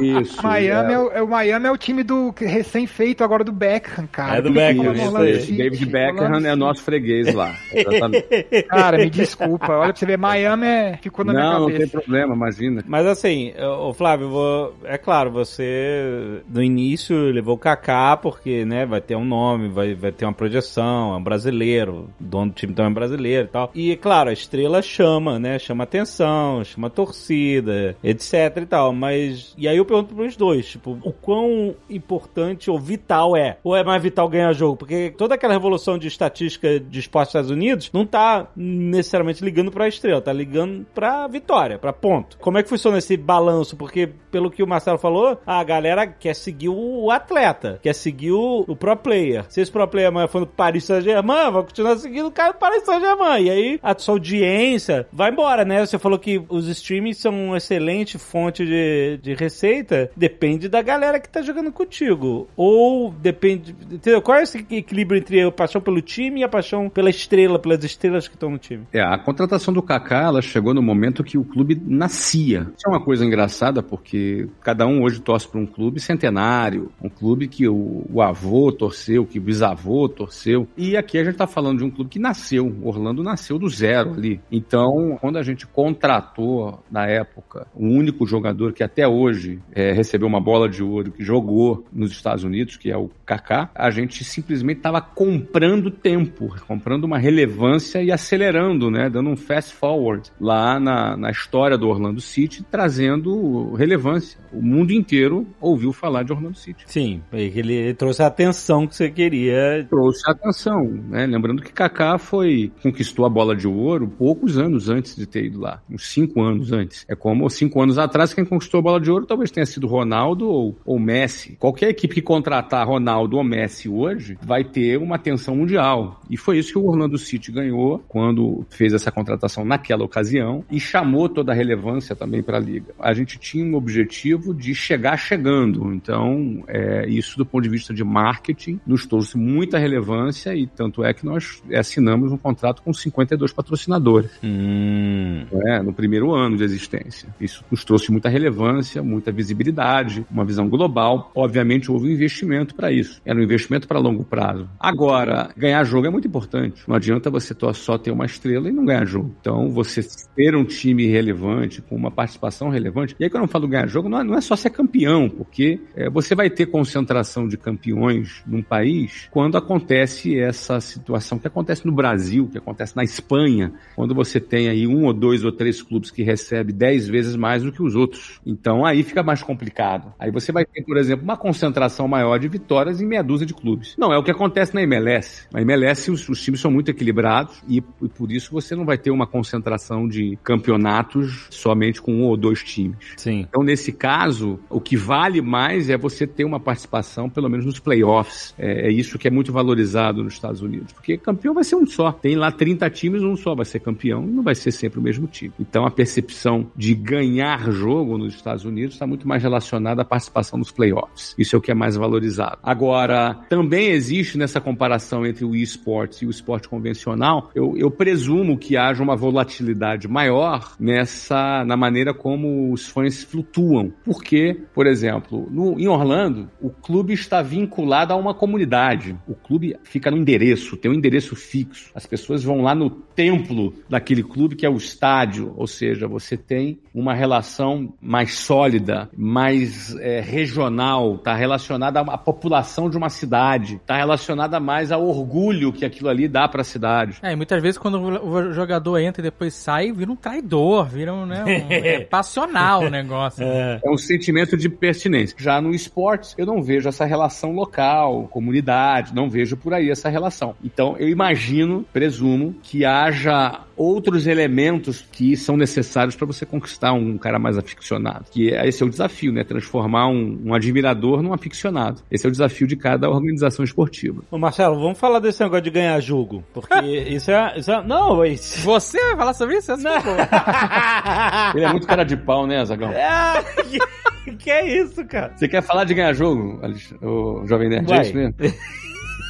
Isso. Miami é. é, o, é o Miami é o time do recém-feito agora do Beckham, cara. É do Tudo Beckham, falando isso aí. David Beckham Orlando é nosso freguês lá. Exatamente. Cara, me desculpa. Olha pra você ver, Miami é- ficou na não, minha não tem cabeça. problema, imagina. Mas assim, ô Flávio, vou- é claro, você no início levou o Kaká porque, né, vai ter um nome, vai, vai ter uma projeção, é um brasileiro, o dono do time também é brasileiro e tal. E claro, a estrela chama, né, chama atenção, chama torcida, etc e tal. Mas, e aí eu pergunto pros dois, tipo, o quão importante ou vital é? Ou é mais vital ganhar jogo? Porque toda aquela revolução de estatística de esporte nos Estados Unidos não tá necessariamente ligando pra estrela, tá ligando pra vitória, pra ponto. Como é que funciona balanço? Porque, pelo que o Marcelo falou, a galera quer seguir o atleta, quer seguir o, o pro player. Se esse pro player amanhã for no Paris Saint-Germain, vai continuar seguindo o cara do Paris Saint-Germain. E aí, a sua audiência vai embora, né? Você falou que os streamings são uma excelente fonte de, de receita. Depende da galera que tá jogando contigo. Ou depende. Entendeu? Qual é esse equilíbrio entre a paixão pelo time e a paixão pela estrela, pelas estrelas que estão no time? É, a contratação do Kaká, ela chegou no momento que o clube nascia. Isso é uma coisa engraçada, porque cada um hoje torce para um clube centenário, um clube que o, o avô torceu, que o bisavô torceu. E aqui a gente está falando de um clube que nasceu. Orlando nasceu do zero ali. Então, quando a gente contratou, na época, o único jogador que até hoje é, recebeu uma bola de ouro, que jogou nos Estados Unidos, que é o Kaká, a gente simplesmente estava comprando tempo, comprando uma relevância e acelerando, né? Dando um fast forward lá na, na história do Orlando City, trazendo relevância. O mundo inteiro ouviu falar de Orlando City. Sim, ele trouxe a atenção que você queria. Trouxe atenção, né? Lembrando que Kaká foi conquistou a bola de ouro poucos anos antes de ter ido lá, uns cinco anos antes. É como cinco anos atrás quem conquistou a bola de ouro talvez tenha sido Ronaldo ou, ou Messi. Qualquer equipe que contratar Ronaldo ou Messi hoje vai ter uma atenção mundial. E foi isso que o Orlando City ganhou quando fez essa contratação naquela ocasião e chamou toda a relevância também para a liga. A gente tinha um objetivo de chegar chegando. Então, é, isso do ponto de vista de marketing nos trouxe muita relevância e tanto é que nós assinamos um contrato com 52 patrocinadores Hum. né, no primeiro ano de existência. Isso nos trouxe muita relevância, muita visibilidade, uma visão global. Obviamente houve um investimento para isso. Era um investimento para longo prazo. Agora, ganhar jogo é muito importante. Não adianta você só ter uma estrela e não ganhar jogo. Então, você ter um time relevante, com uma participação relevante. E aí, quando eu falo ganhar jogo, não é, não é só ser campeão, porque é, você vai ter concentração de campeões num país quando acontece essa situação que acontece no Brasil, que acontece na Espanha, quando você tem aí um ou dois ou três clubes que recebem dez vezes mais do que os outros. Então aí fica mais complicado. Aí você vai ter, por exemplo, uma concentração maior de vitórias em meia dúzia de clubes. Não é o que acontece na MLS. Na MLS os, os times são muito equilibrados e, e por isso você não vai ter uma concentração de campeonatos somente com um ou dois times. Sim. Então, nesse caso, o que vale mais é você ter uma participação, pelo menos nos playoffs. É, é isso que é muito valorizado nos Estados Unidos. Porque campeão vai ser um só. Tem lá 30 times, um só vai ser campeão e não vai ser sempre o mesmo time. Então, a percepção de ganhar jogo nos Estados Unidos está muito mais relacionada à participação nos playoffs. Isso é o que é mais valorizado. Agora, também existe nessa comparação entre o esportes e o esporte convencional, eu, eu presumo que haja uma volatilidade maior nessa na maneira como os fãs flutuam. Porque, por exemplo, no, em Orlando, o clube está vinculado a uma comunidade. O clube fica no endereço, tem um endereço fixo. As pessoas vão lá no templo daquele clube que é o estádio, ou seja, você tem uma relação mais sólida, mais é, regional, está relacionada à população de uma cidade, está relacionada mais ao orgulho que aquilo ali dá para a cidade. É, e muitas vezes quando o jogador entra e depois sai, vira um traidor, vira um, né, um é passional o negócio. É. É um sentimento de pertinência. Já no esportes, eu não vejo essa relação local, comunidade, não vejo por aí essa relação. Então, eu imagino, presumo, que haja outros elementos que são necessários para você conquistar um cara mais aficionado. Que é, esse é o desafio, né? Transformar um, um admirador num aficionado. Esse é o desafio de cada organização esportiva. Ô Marcelo, vamos falar desse negócio de ganhar jogo. Porque isso é. Isso é não, isso. Você vai falar sobre isso? Boa. Ele é muito cara de pau, né, Zagão? É, que, que é isso, cara? Você quer falar de ganhar jogo, Alex- o Jovem Nerd? Vai. É isso mesmo?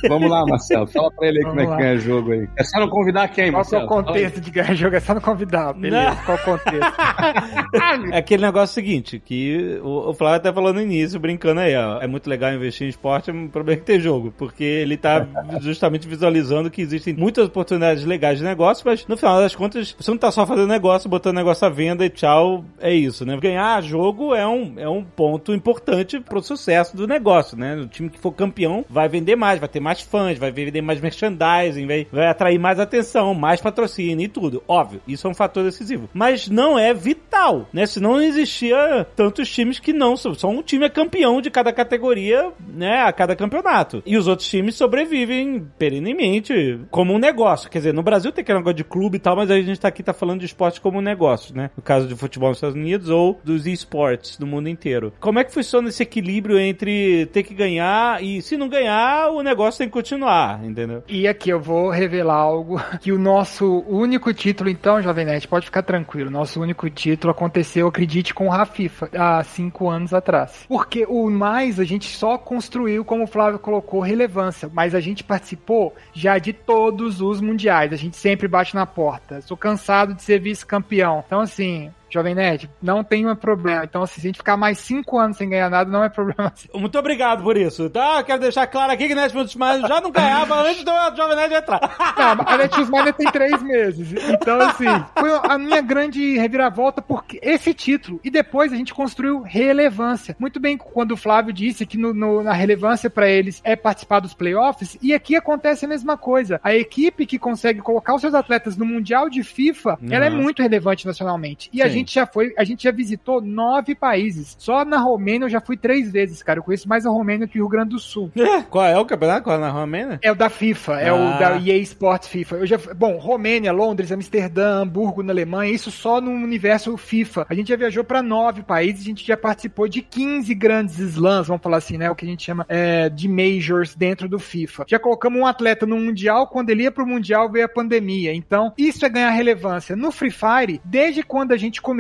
Vamos lá, Marcelo. Fala pra ele aí como é Vamos que lá. ganha jogo aí. É só não convidar quem, Qual é Marcelo? o Fala aí. contexto de ganhar jogo? É só não convidar, beleza? Não. Qual o contexto? É aquele negócio seguinte, que o, o Flávio até falou no início, brincando aí, ó. É muito legal investir em esporte, o problema é que tem jogo, porque ele tá justamente visualizando que existem muitas oportunidades legais de negócio, mas no final das contas, você não tá só fazendo negócio, botando negócio à venda e tchau, é isso, né? Ganhar jogo é um, é um ponto importante pro sucesso do negócio, né? O time que for campeão vai vender mais, vai ter mais fãs, vai vender mais merchandising, vai, vai atrair mais atenção, mais patrocínio e tudo. Óbvio, isso é um fator decisivo. Mas não é vital, né? Senão não existia tantos times que não. Só só um time é campeão de cada categoria, né? A cada campeonato. E os outros times sobrevivem perenemente como um negócio. Quer dizer, no Brasil tem aquele negócio de clube e tal, mas a gente tá aqui tá falando de esporte como um negócio, né? No caso de futebol nos Estados Unidos ou dos esportes no mundo inteiro. Como é que funciona esse equilíbrio entre ter que ganhar e se não ganhar, o negócio continuar, entendeu? E aqui eu vou revelar algo que o nosso único título, então, Jovem Nerd, pode ficar tranquilo. Nosso único título aconteceu, acredite, com o Rafifa, há cinco anos atrás. Porque o mais a gente só construiu, como o Flávio colocou, relevância. Mas a gente participou já de todos os mundiais. A gente sempre bate na porta. Sou cansado de ser vice-campeão. Então, assim. Jovem Nerd, não tem um problema. Então, assim, se a gente ficar mais cinco anos sem ganhar nada, não é problema. Muito obrigado por isso, tá? Quero deixar claro aqui que Nerd Minutos Mais já não ganhava antes do Jovem Nerd entrar. Não, a Netshoes Mania tem três meses. Então, assim, foi a minha grande reviravolta porque esse título. E depois a gente construiu relevância. Muito bem, quando o Flávio disse que no, no- na relevância pra eles é participar dos playoffs, e aqui acontece a mesma coisa. A equipe que consegue colocar os seus atletas no Mundial de FIFA, ela é Uhum. muito relevante nacionalmente. E a Sim. Gente já foi, a gente já visitou nove países. Só na Romênia eu já fui três vezes, cara. Eu conheço mais a Romênia que o Rio Grande do Sul. Qual é o campeonato? Qual é na Romênia? É o da FIFA, é Ah. o da EA Sports FIFA. Eu já, bom, Romênia, Londres, Amsterdã, Hamburgo na Alemanha, isso só no universo FIFA. A gente já viajou para nove países, a gente já participou de 15 grandes slams, vamos falar assim, né? O que a gente chama é, de majors dentro do FIFA. Já colocamos um atleta no Mundial, quando ele ia pro Mundial veio a pandemia. Então, isso é ganhar relevância. No Free Fire, desde quando a gente começou,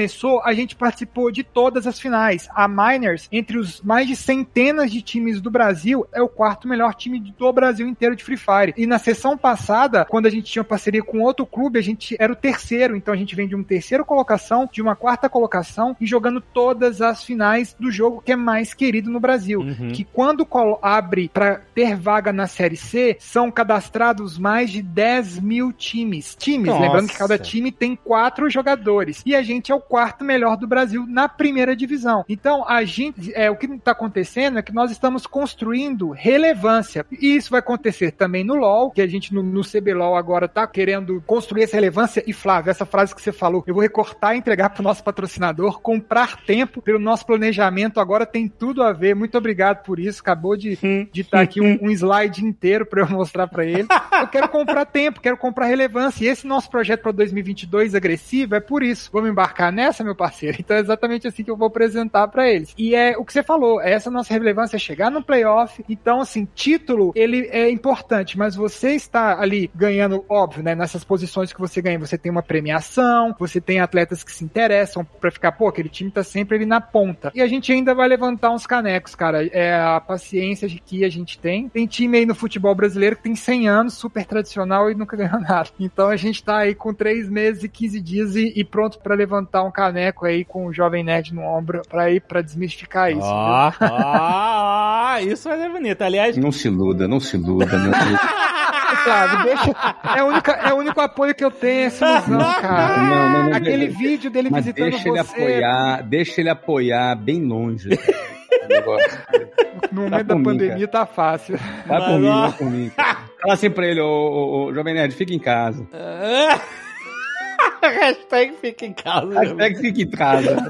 a gente participou de todas as finais. A Miners, entre os mais de centenas de times do Brasil, é o quarto melhor time do Brasil inteiro de Free Fire. E na sessão passada, quando a gente tinha parceria com outro clube, a gente era o terceiro. Então a gente vem de uma terceira colocação, de uma quarta colocação e jogando todas as finais do jogo que é mais querido no Brasil. Uhum. Que quando abre para ter vaga na Série C, são cadastrados mais de 10 mil times. Times, Nossa. lembrando que cada time tem quatro jogadores. E a gente é o quarto melhor do Brasil na primeira divisão. Então, a gente, é, o que está acontecendo é que nós estamos construindo relevância. E isso vai acontecer também no LoL, que a gente no, no CBLOL agora tá querendo construir essa relevância. E Flávio, essa frase que você falou, eu vou recortar e entregar pro nosso patrocinador, comprar tempo pelo nosso planejamento agora tem tudo a ver. Muito obrigado por isso. Acabou de de estar aqui um, um slide inteiro para eu mostrar para ele. Eu quero comprar tempo, quero comprar relevância. E esse nosso projeto para 2022 agressivo é por isso. Vamos embarcar nessa, meu parceiro. Então é exatamente assim que eu vou apresentar para eles. E é o que você falou, essa nossa relevância é chegar no playoff. Então, assim, título, ele é importante, mas você está ali ganhando, óbvio, né? Nessas posições que você ganha, você tem uma premiação, você tem atletas que se interessam para ficar, pô, aquele time tá sempre ali na ponta. E a gente ainda vai levantar uns canecos, cara. É a paciência que a gente tem. Tem time aí no futebol brasileiro que tem 100 anos, super tradicional e nunca ganhou nada. Então a gente tá aí com 3 meses e 15 dias e, e pronto para levantar um caneco aí com o Jovem Nerd no ombro para ir para desmistificar isso. Ó, ó, ó, isso vai ser bonito. Aliás, Não se iluda, não se iluda, meu Deus. Deixa. É, a única, é o único apoio que eu tenho, essa ilusão, cara. Não, não, não, Aquele deixa- vídeo dele Mas visitando deixa ele você apoiar, deixa ele apoiar bem longe. no Tá momento da por mim, pandemia, tá fácil. Vai Mas, por mim, ó. vai por mim. Fala assim pra ele, ô, ô, ô, Jovem Nerd, fica em casa. Hashtag fica em casa. Hashtag fica em casa.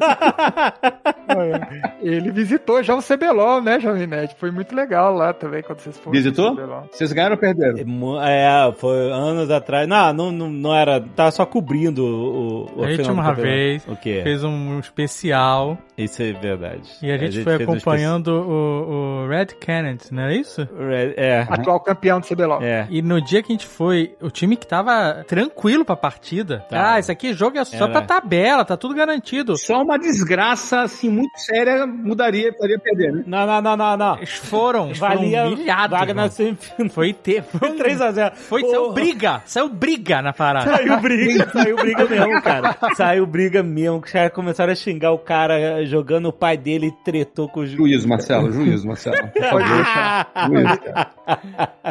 Ele visitou já o CBLOL, né, Jovem Nerd? Foi muito legal lá também, quando vocês foram. Visitou? Vocês ganharam ou perderam? É, foi anos atrás. Não, não, não, não era. Tava só cobrindo o. o a gente uma vez o quê? fez um especial. Isso é verdade. E a gente, a gente foi acompanhando um o, o Red Kennedy, não era isso? Red, é. Atual campeão do CBLOL. É. E no dia que a gente foi, o time que tava tranquilo pra partida. Tá. Ah, isso aqui jogo é só era. pra tabela, tá tudo garantido. Só uma desgraça, assim, muito séria mudaria, faria perder, né? Não, não, não, não, não. Eles foram, eles Valia foram humilhados. Vaga na semifinal. Foi ter. Foi 3x0. Foi, saiu briga. Saiu briga na parada. Saiu briga, saiu briga mesmo, cara. Saiu briga mesmo. Os caras começaram a xingar o cara jogando o pai dele e tretou com o juiz. Marcelo, juiz, Marcelo. Pode deixar. Juiz, cara.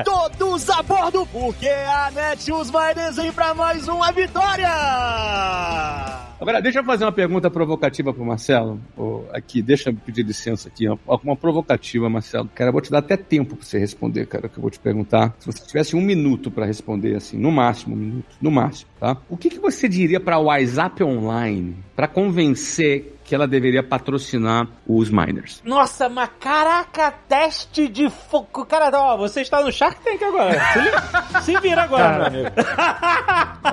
Todos a bordo, porque a Netshoes vai desenhar pra mais uma vitória! Agora, deixa eu fazer uma pergunta provocativa pro Marcelo. Oh, aqui, deixa eu pedir licença aqui. Uma provocativa, Marcelo. Cara, eu vou te dar até tempo pra você responder, cara, que eu vou te perguntar. Se você tivesse um minuto para responder, assim, no máximo um minuto, no máximo, tá? O que, que você diria pra WhatsApp Online para convencer que ela deveria patrocinar os miners. Nossa, mas caraca, teste de fogo. Cara, ó, você está no Shark Tank agora. Se, se vira agora, meu amigo.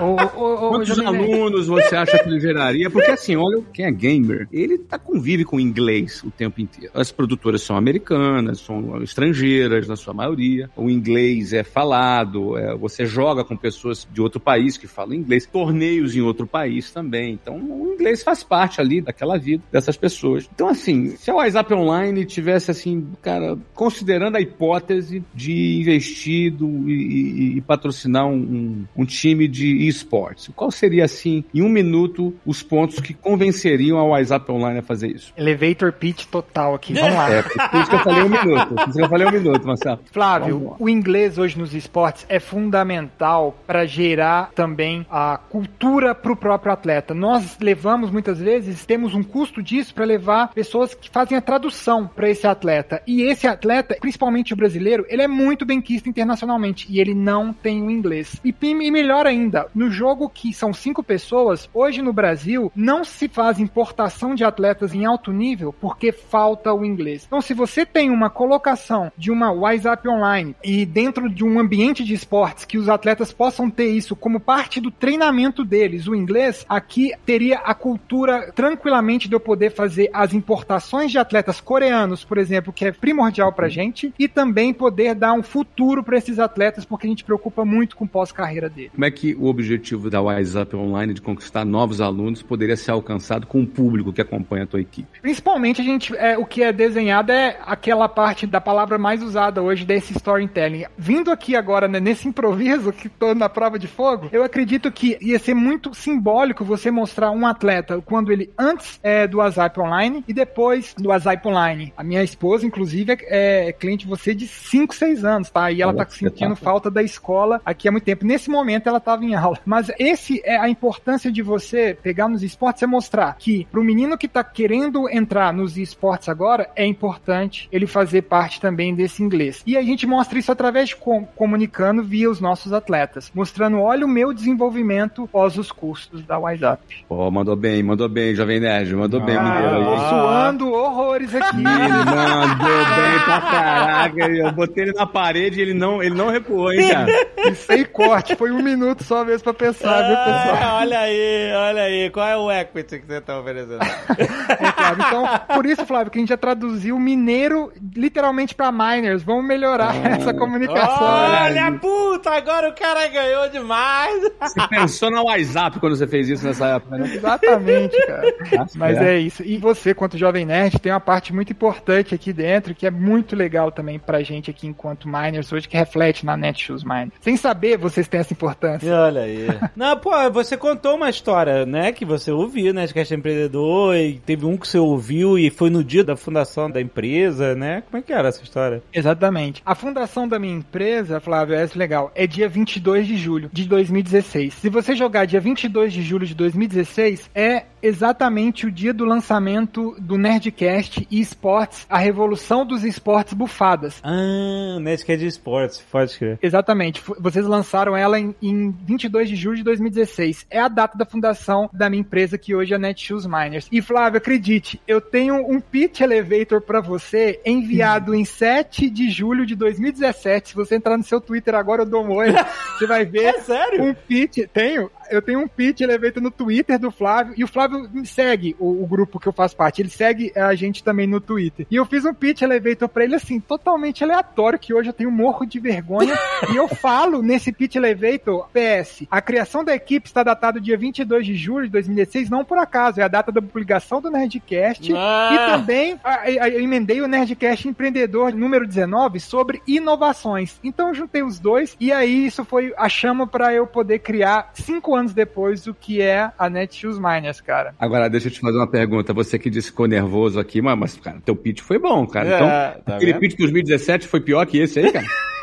o, o, Quantos alunos você acha que ele geraria? Porque assim, olha, quem é gamer, ele tá convive com inglês o tempo inteiro. As produtoras são americanas, são estrangeiras na sua maioria. O inglês é falado, é, você joga com pessoas de outro país que falam inglês, torneios em outro país também. Então, o inglês faz parte ali daquela vida vida dessas pessoas. Então, assim, se a WhatsApp Online tivesse, assim, cara, considerando a hipótese de investir do, e, e, e, patrocinar um, um, time de esportes, qual seria, assim, em um minuto, os pontos que convenceriam a WhatsApp Online a fazer isso? Elevator pitch total aqui. Vamos lá. É, por isso que eu falei um minuto. Por isso que eu falei um minuto, Marcelo. Flávio, o inglês hoje nos esportes é fundamental para gerar também a cultura para o próprio atleta. Nós levamos muitas vezes, temos um custo disso para levar pessoas que fazem a tradução para esse atleta. E esse atleta, principalmente o brasileiro, ele é muito bem quisto internacionalmente e ele não tem o inglês. E, e melhor ainda, no jogo que são cinco pessoas, hoje no Brasil não se faz importação de atletas em alto nível porque falta o inglês. Então, se você tem uma colocação de uma WhatsApp online e dentro de um ambiente de esportes que os atletas possam ter isso como parte do treinamento deles, o inglês, aqui teria a cultura tranquilamente de eu poder fazer as importações de atletas coreanos, por exemplo, que é primordial pra gente, e também poder dar um futuro para esses atletas, porque a gente preocupa muito com pós-carreira dele. Como é que o objetivo da WhatsApp Online de conquistar novos alunos poderia ser alcançado com o público que acompanha a tua equipe? Principalmente a gente, é, o que é desenhado é aquela parte da palavra mais usada hoje desse storytelling. Vindo aqui agora né, nesse improviso que tô na prova de fogo, eu acredito que ia ser muito simbólico você mostrar um atleta quando ele antes é, do WhatsApp Online e depois do WhatsApp Online. A minha esposa, inclusive, é, é cliente de você de 5, 6 anos, tá? E ela tá sentindo falta da escola aqui há muito tempo. Nesse momento ela estava em aula. Mas esse é a importância de você pegar nos esportes é mostrar que pro menino que tá querendo entrar nos esportes agora, é importante ele fazer parte também desse inglês. E a gente mostra isso através de com, comunicando via os nossos atletas, mostrando, olha o meu desenvolvimento após os cursos da WhatsApp. Pô, oh, mandou bem, mandou bem, Jovem Nerd, mandou bem, ah, mineiro. Tô suando horrores aqui. Ele mandou bem pra caraca. Eu botei ele na parede e ele não, ele não recuou, hein, cara. Isso aí, corte. Foi um minuto só mesmo pra pensar, viu, pessoal? Ah, olha aí, olha aí. Qual é o equity que você tá oferecendo? é, Flávio, então, por isso, Flávio, que a gente já traduziu mineiro literalmente pra miners. Vamos melhorar ah. essa comunicação. Olha, puta, agora o cara ganhou demais. Você pensou no WhatsApp quando você fez isso nessa época, né? Exatamente, cara. Mas é. é isso. E você, quanto Jovem Nerd, tem uma parte muito importante aqui dentro que é muito legal também pra gente aqui enquanto miners hoje, que reflete na Netshoes Miners. Sem saber, vocês têm essa importância. Olha aí. Não, pô, você contou uma história, né, que você ouviu, né, de que é empreendedor, e teve um que você ouviu e foi no dia da fundação da empresa, né? Como é que era essa história? Exatamente. A fundação da minha empresa, Flávio, é legal, é dia 22 de julho de 2016. Se você jogar dia 22 de julho de 2016, é exatamente o dia do lançamento do Nerdcast e Esportes, a revolução dos esportes bufadas. Ah, Nerdcast de esportes, pode crer. Exatamente. Vocês lançaram ela em, em 22 de julho de 2016. É a data da fundação da minha empresa, que hoje é Netshoes Miners. E Flávio, acredite, eu tenho um pitch elevator para você enviado em 7 de julho de 2017. Se você entrar no seu Twitter agora, eu dou um oi. Você vai ver. É sério? Um pitch. Tenho eu tenho um pitch elevator no Twitter do Flávio, e o Flávio me segue o, o, grupo que eu faço parte. Ele segue a gente também no Twitter. E eu fiz um pitch elevator pra ele, assim, totalmente aleatório, que hoje eu tenho um morro de vergonha. e eu falo nesse pitch elevator, PS, a criação da equipe está datada dia 22 de julho de 2016, não por acaso, é a data da publicação do Nerdcast. Ah. E também a, a, eu emendei o Nerdcast Empreendedor número 19 sobre inovações. Então eu juntei os dois, e aí isso foi a chama para eu poder criar cinco anos depois o que é a Netshoes Miners, cara. Agora, deixa eu te fazer uma pergunta. Você que disse que ficou nervoso aqui, mas, mas cara, teu pitch foi bom, cara. É, então, tá aquele vendo? pitch 2017 foi pior que esse aí, cara?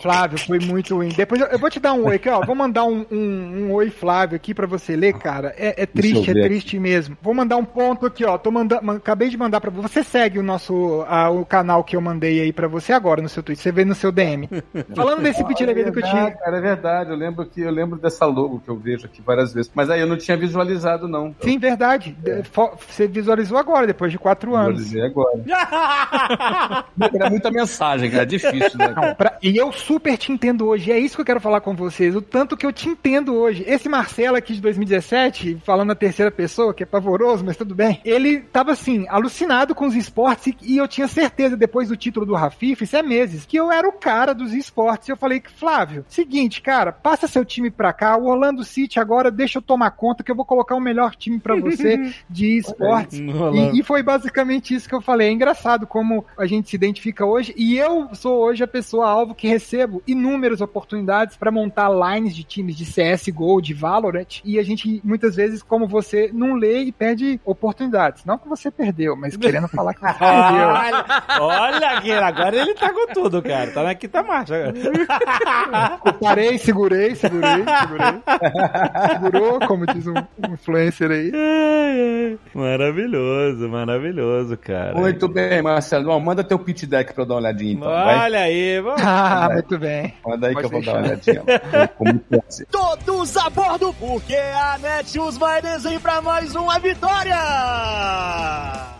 Flávio, foi muito ruim. Depois eu, eu, vou te dar um oi aqui, ó. Vou mandar um, um, um oi, Flávio, aqui pra você ler, cara. É, é triste, é triste mesmo. Vou mandar um ponto aqui, ó. Tô mandando, acabei de mandar pra você. segue o nosso a, o canal que eu mandei aí pra você agora no seu Twitter. Você vê no seu DM. Falando desse pit ah, é que eu tinha. Cara, é verdade. Eu lembro que eu lembro dessa logo que eu vejo aqui várias vezes. Mas aí eu não tinha visualizado, não. Sim, verdade. É. Você visualizou agora, depois de quatro anos. Visualizei agora. Era muita mensagem, cara. É difícil, né? Não, pra... E eu super te entendo hoje. É isso que eu quero falar com vocês. O tanto que eu te entendo hoje. Esse Marcelo aqui de 2017, falando na terceira pessoa, que é pavoroso, mas tudo bem. Ele tava assim, alucinado com os esportes e eu tinha certeza, depois do título do Rafif, isso é meses, que eu era o cara dos esportes. Eu falei que, Flávio, seguinte, cara, passa seu time pra cá. O Orlando City agora deixa eu tomar conta que eu vou colocar o melhor time para você de esportes. e, e foi basicamente isso que eu falei. É engraçado como a gente se identifica hoje. E eu sou hoje a pessoa alvo que recebo inúmeras oportunidades para montar lines de times de CSGO, de Valorant, e a gente muitas vezes, como você, não lê e perde oportunidades. Não que você perdeu, mas querendo falar que você perdeu. olha, olha, agora ele tá com tudo, cara. Tá na quinta marcha. Eu parei, segurei, segurei, segurei. Segurou, como diz um influencer aí. Maravilhoso, maravilhoso, cara. Muito bem, Marcelo. manda teu pitch deck pra eu dar uma olhadinha, então. Olha vai. aí, vamos. Ah, muito bem. Manda aí Pode que eu vou dar uma olhadinha. Todos a bordo, porque a Netshoes vai desenhar pra mais uma vitória!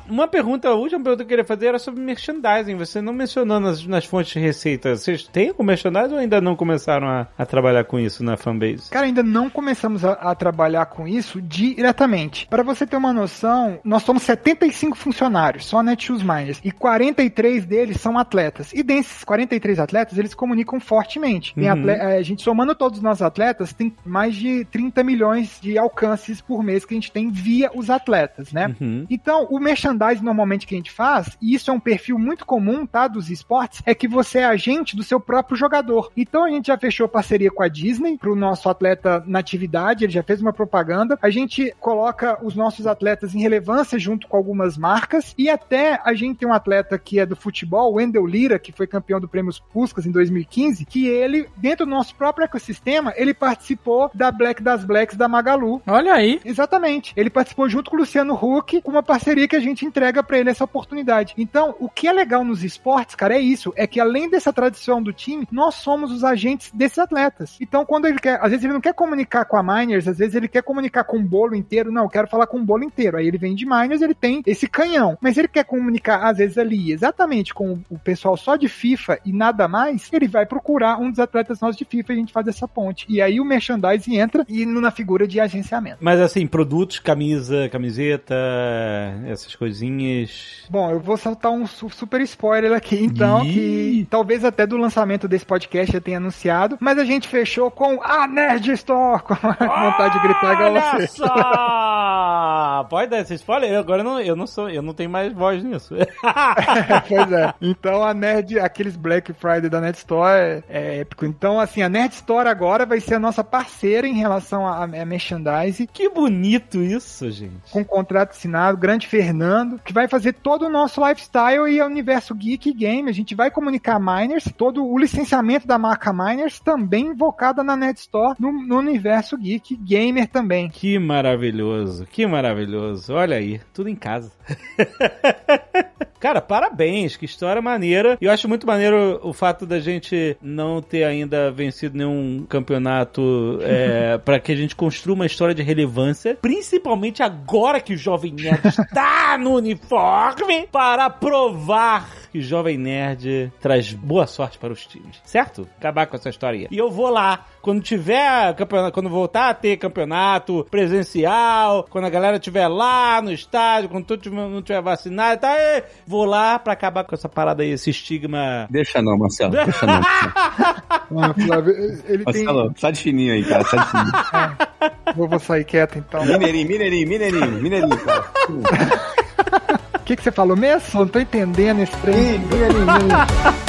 Uma pergunta, a última pergunta que eu queria fazer era sobre merchandising. Você não mencionou nas, nas fontes de receita. Vocês têm o merchandising ou ainda não começaram a, a trabalhar com isso na fanbase? Cara, ainda não começamos a, a trabalhar com isso diretamente. Para você ter uma noção, nós somos 75 funcionários, só Netshoes Miners, e 43 deles são atletas. E desses 43 atletas, eles comunicam fortemente. Uhum. Atleta, a gente somando todos os nossos atletas, tem mais de 30 milhões de alcances por mês que a gente tem via os atletas, né? Uhum. Então, o merchandising merchandising normalmente que a gente faz, e isso é um perfil muito comum, tá, dos esportes, é que você é agente do seu próprio jogador. Então a gente já fechou parceria com a Disney pro nosso atleta na atividade, ele já fez uma propaganda. A gente coloca os nossos atletas em relevância junto com algumas marcas e até a gente tem um atleta que é do futebol, o Wendel Lira, que foi campeão do Prêmio Puskas em 2015, que ele, dentro do nosso próprio ecossistema, ele participou da Black das Blacks da Magalu. Olha aí. Exatamente. Ele participou junto com o Luciano Huck, com uma parceria que a gente entrega para ele essa oportunidade. Então, o que é legal nos esportes, cara, é isso, é que além dessa tradição do time, nós somos os agentes desses atletas. Então, quando ele quer, às vezes ele não quer comunicar com a Miners, às vezes ele quer comunicar com o bolo inteiro, não, eu quero falar com o bolo inteiro. Aí ele vem de Miners, ele tem esse canhão. Mas ele quer comunicar, às vezes, ali, exatamente com o pessoal só de FIFA e nada mais, ele vai procurar um dos atletas nossos de FIFA e a gente faz essa ponte. E aí o merchandising entra e na figura de agenciamento. Mas assim, produtos, camisa, camiseta, essas coisas coisinhas. Bom, eu vou soltar um super spoiler aqui, então, Ih. que talvez até do lançamento desse podcast já tenha anunciado, mas a gente fechou com a Nerd Store, com a vontade de gritar igual você. Só! Pode dar esse spoiler? Agora eu não, eu não sou, eu não tenho mais voz nisso. pois é. Então a Nerd, aqueles Black Friday da Nerd Store é, é, épico. Então, assim, a Nerd Store agora vai ser a nossa parceira em relação a, a merchandise. Que bonito isso, gente. Com contrato assinado, grande Fernando que vai fazer todo o nosso lifestyle e o universo geek game. A gente vai comunicar miners, todo o licenciamento da marca Miners também invocada na Net Store no, no universo geek gamer também. Que maravilhoso, que maravilhoso. Maravilhoso. Olha aí, tudo em casa. Cara, parabéns, que história maneira. E eu acho muito maneiro o fato da gente não ter ainda vencido nenhum campeonato é, para que a gente construa uma história de relevância, principalmente agora que o Jovem Nerd está no uniforme para provar que o Jovem Nerd traz boa sorte para os times, certo? Acabar com essa história. E eu vou lá quando tiver campeonato, quando voltar a ter campeonato presencial, quando a galera estiver lá no estádio, quando todo mundo não tiver vacinado, tá, aí, vou lá pra acabar com essa parada aí, esse estigma. Deixa não, Marcelo. Deixa não. Ah, Flávio, ele Marcelo, tem. sai de fininho aí, cara. Sai de fininho. Vou, vou sair quieto então. Mineirinho, mineirinho, mineirinho, mineirinho, cara. O que, que você falou mesmo? Não tô entendendo esse trem. Mineirinho, mineirinho.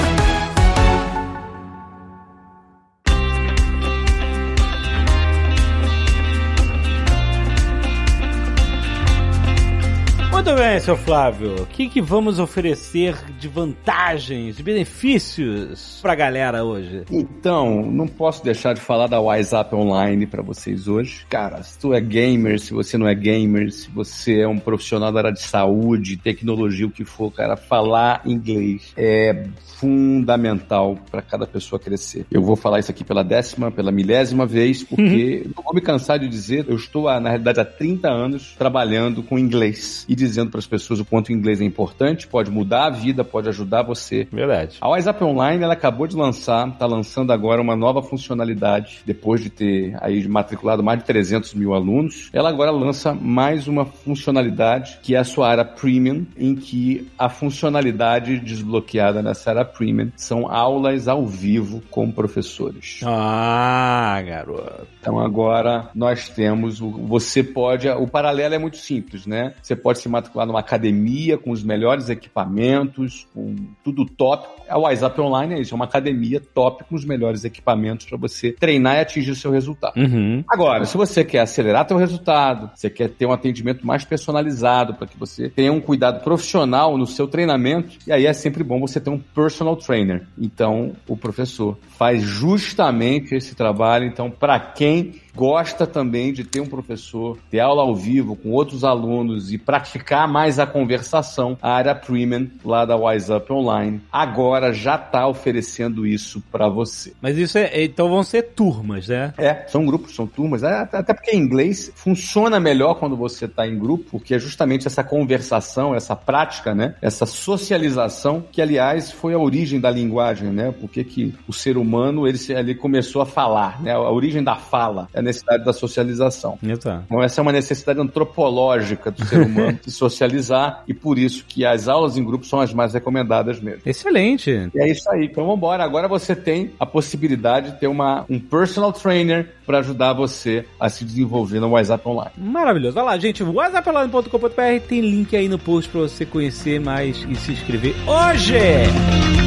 Bem, seu Flávio. O que, que vamos oferecer de vantagens, de benefícios pra galera hoje? Então, não posso deixar de falar da WhatsApp Online pra vocês hoje. Cara, se tu é gamer, se você não é gamer, se você é um profissional da área de saúde, tecnologia, o que for, cara, falar inglês é fundamental para cada pessoa crescer. Eu vou falar isso aqui pela décima, pela milésima vez, porque não vou me cansar de dizer, eu estou, na realidade, há 30 anos trabalhando com inglês e dizendo para as pessoas o quanto o inglês é importante, pode mudar a vida, pode ajudar você. Verdade. A WhatsApp Online, ela acabou de lançar, está lançando agora uma nova funcionalidade, depois de ter aí matriculado mais de 300 mil alunos. Ela agora lança mais uma funcionalidade, que é a sua área Premium, em que a funcionalidade desbloqueada nessa área Premium são aulas ao vivo com professores. Ah, garoto. Então agora nós temos, o- você pode, o paralelo é muito simples, né? Você pode se matricular numa academia com os melhores equipamentos, com tudo top. A WhatsApp Online é isso, é uma academia top com os melhores equipamentos para você treinar e atingir o seu resultado. Uhum. Agora, se você quer acelerar teu resultado, você quer ter um atendimento mais personalizado para que você tenha um cuidado profissional no seu treinamento, e aí é sempre bom você ter um personal trainer. Então, o professor faz justamente esse trabalho. Então, para quem gosta também de ter um professor, ter aula ao vivo com outros alunos e praticar mais a conversação, a área premium lá da WhatsApp Online agora já está oferecendo isso para você. Mas isso é. Então vão ser turmas, né? É, são grupos, são turmas. É, Até porque em inglês funciona melhor quando você está em grupo, porque é justamente essa conversação, essa prática, né? Essa socialização, que aliás foi a origem da linguagem, né? Porque que o ser humano ele, ele começou a falar, né? A origem da fala é necessidade da socialização. Então. Então essa é uma necessidade antropológica do ser humano de socializar e por isso que as aulas em grupo são as mais recomendadas mesmo. Excelente. E é isso aí. Então vamos embora. Agora você tem a possibilidade de ter uma, um personal trainer para ajudar você a se desenvolver no WhatsApp Online. Maravilhoso. Vai lá, gente. whatsapplane.com.br tem link aí no post pra você conhecer mais e se inscrever hoje.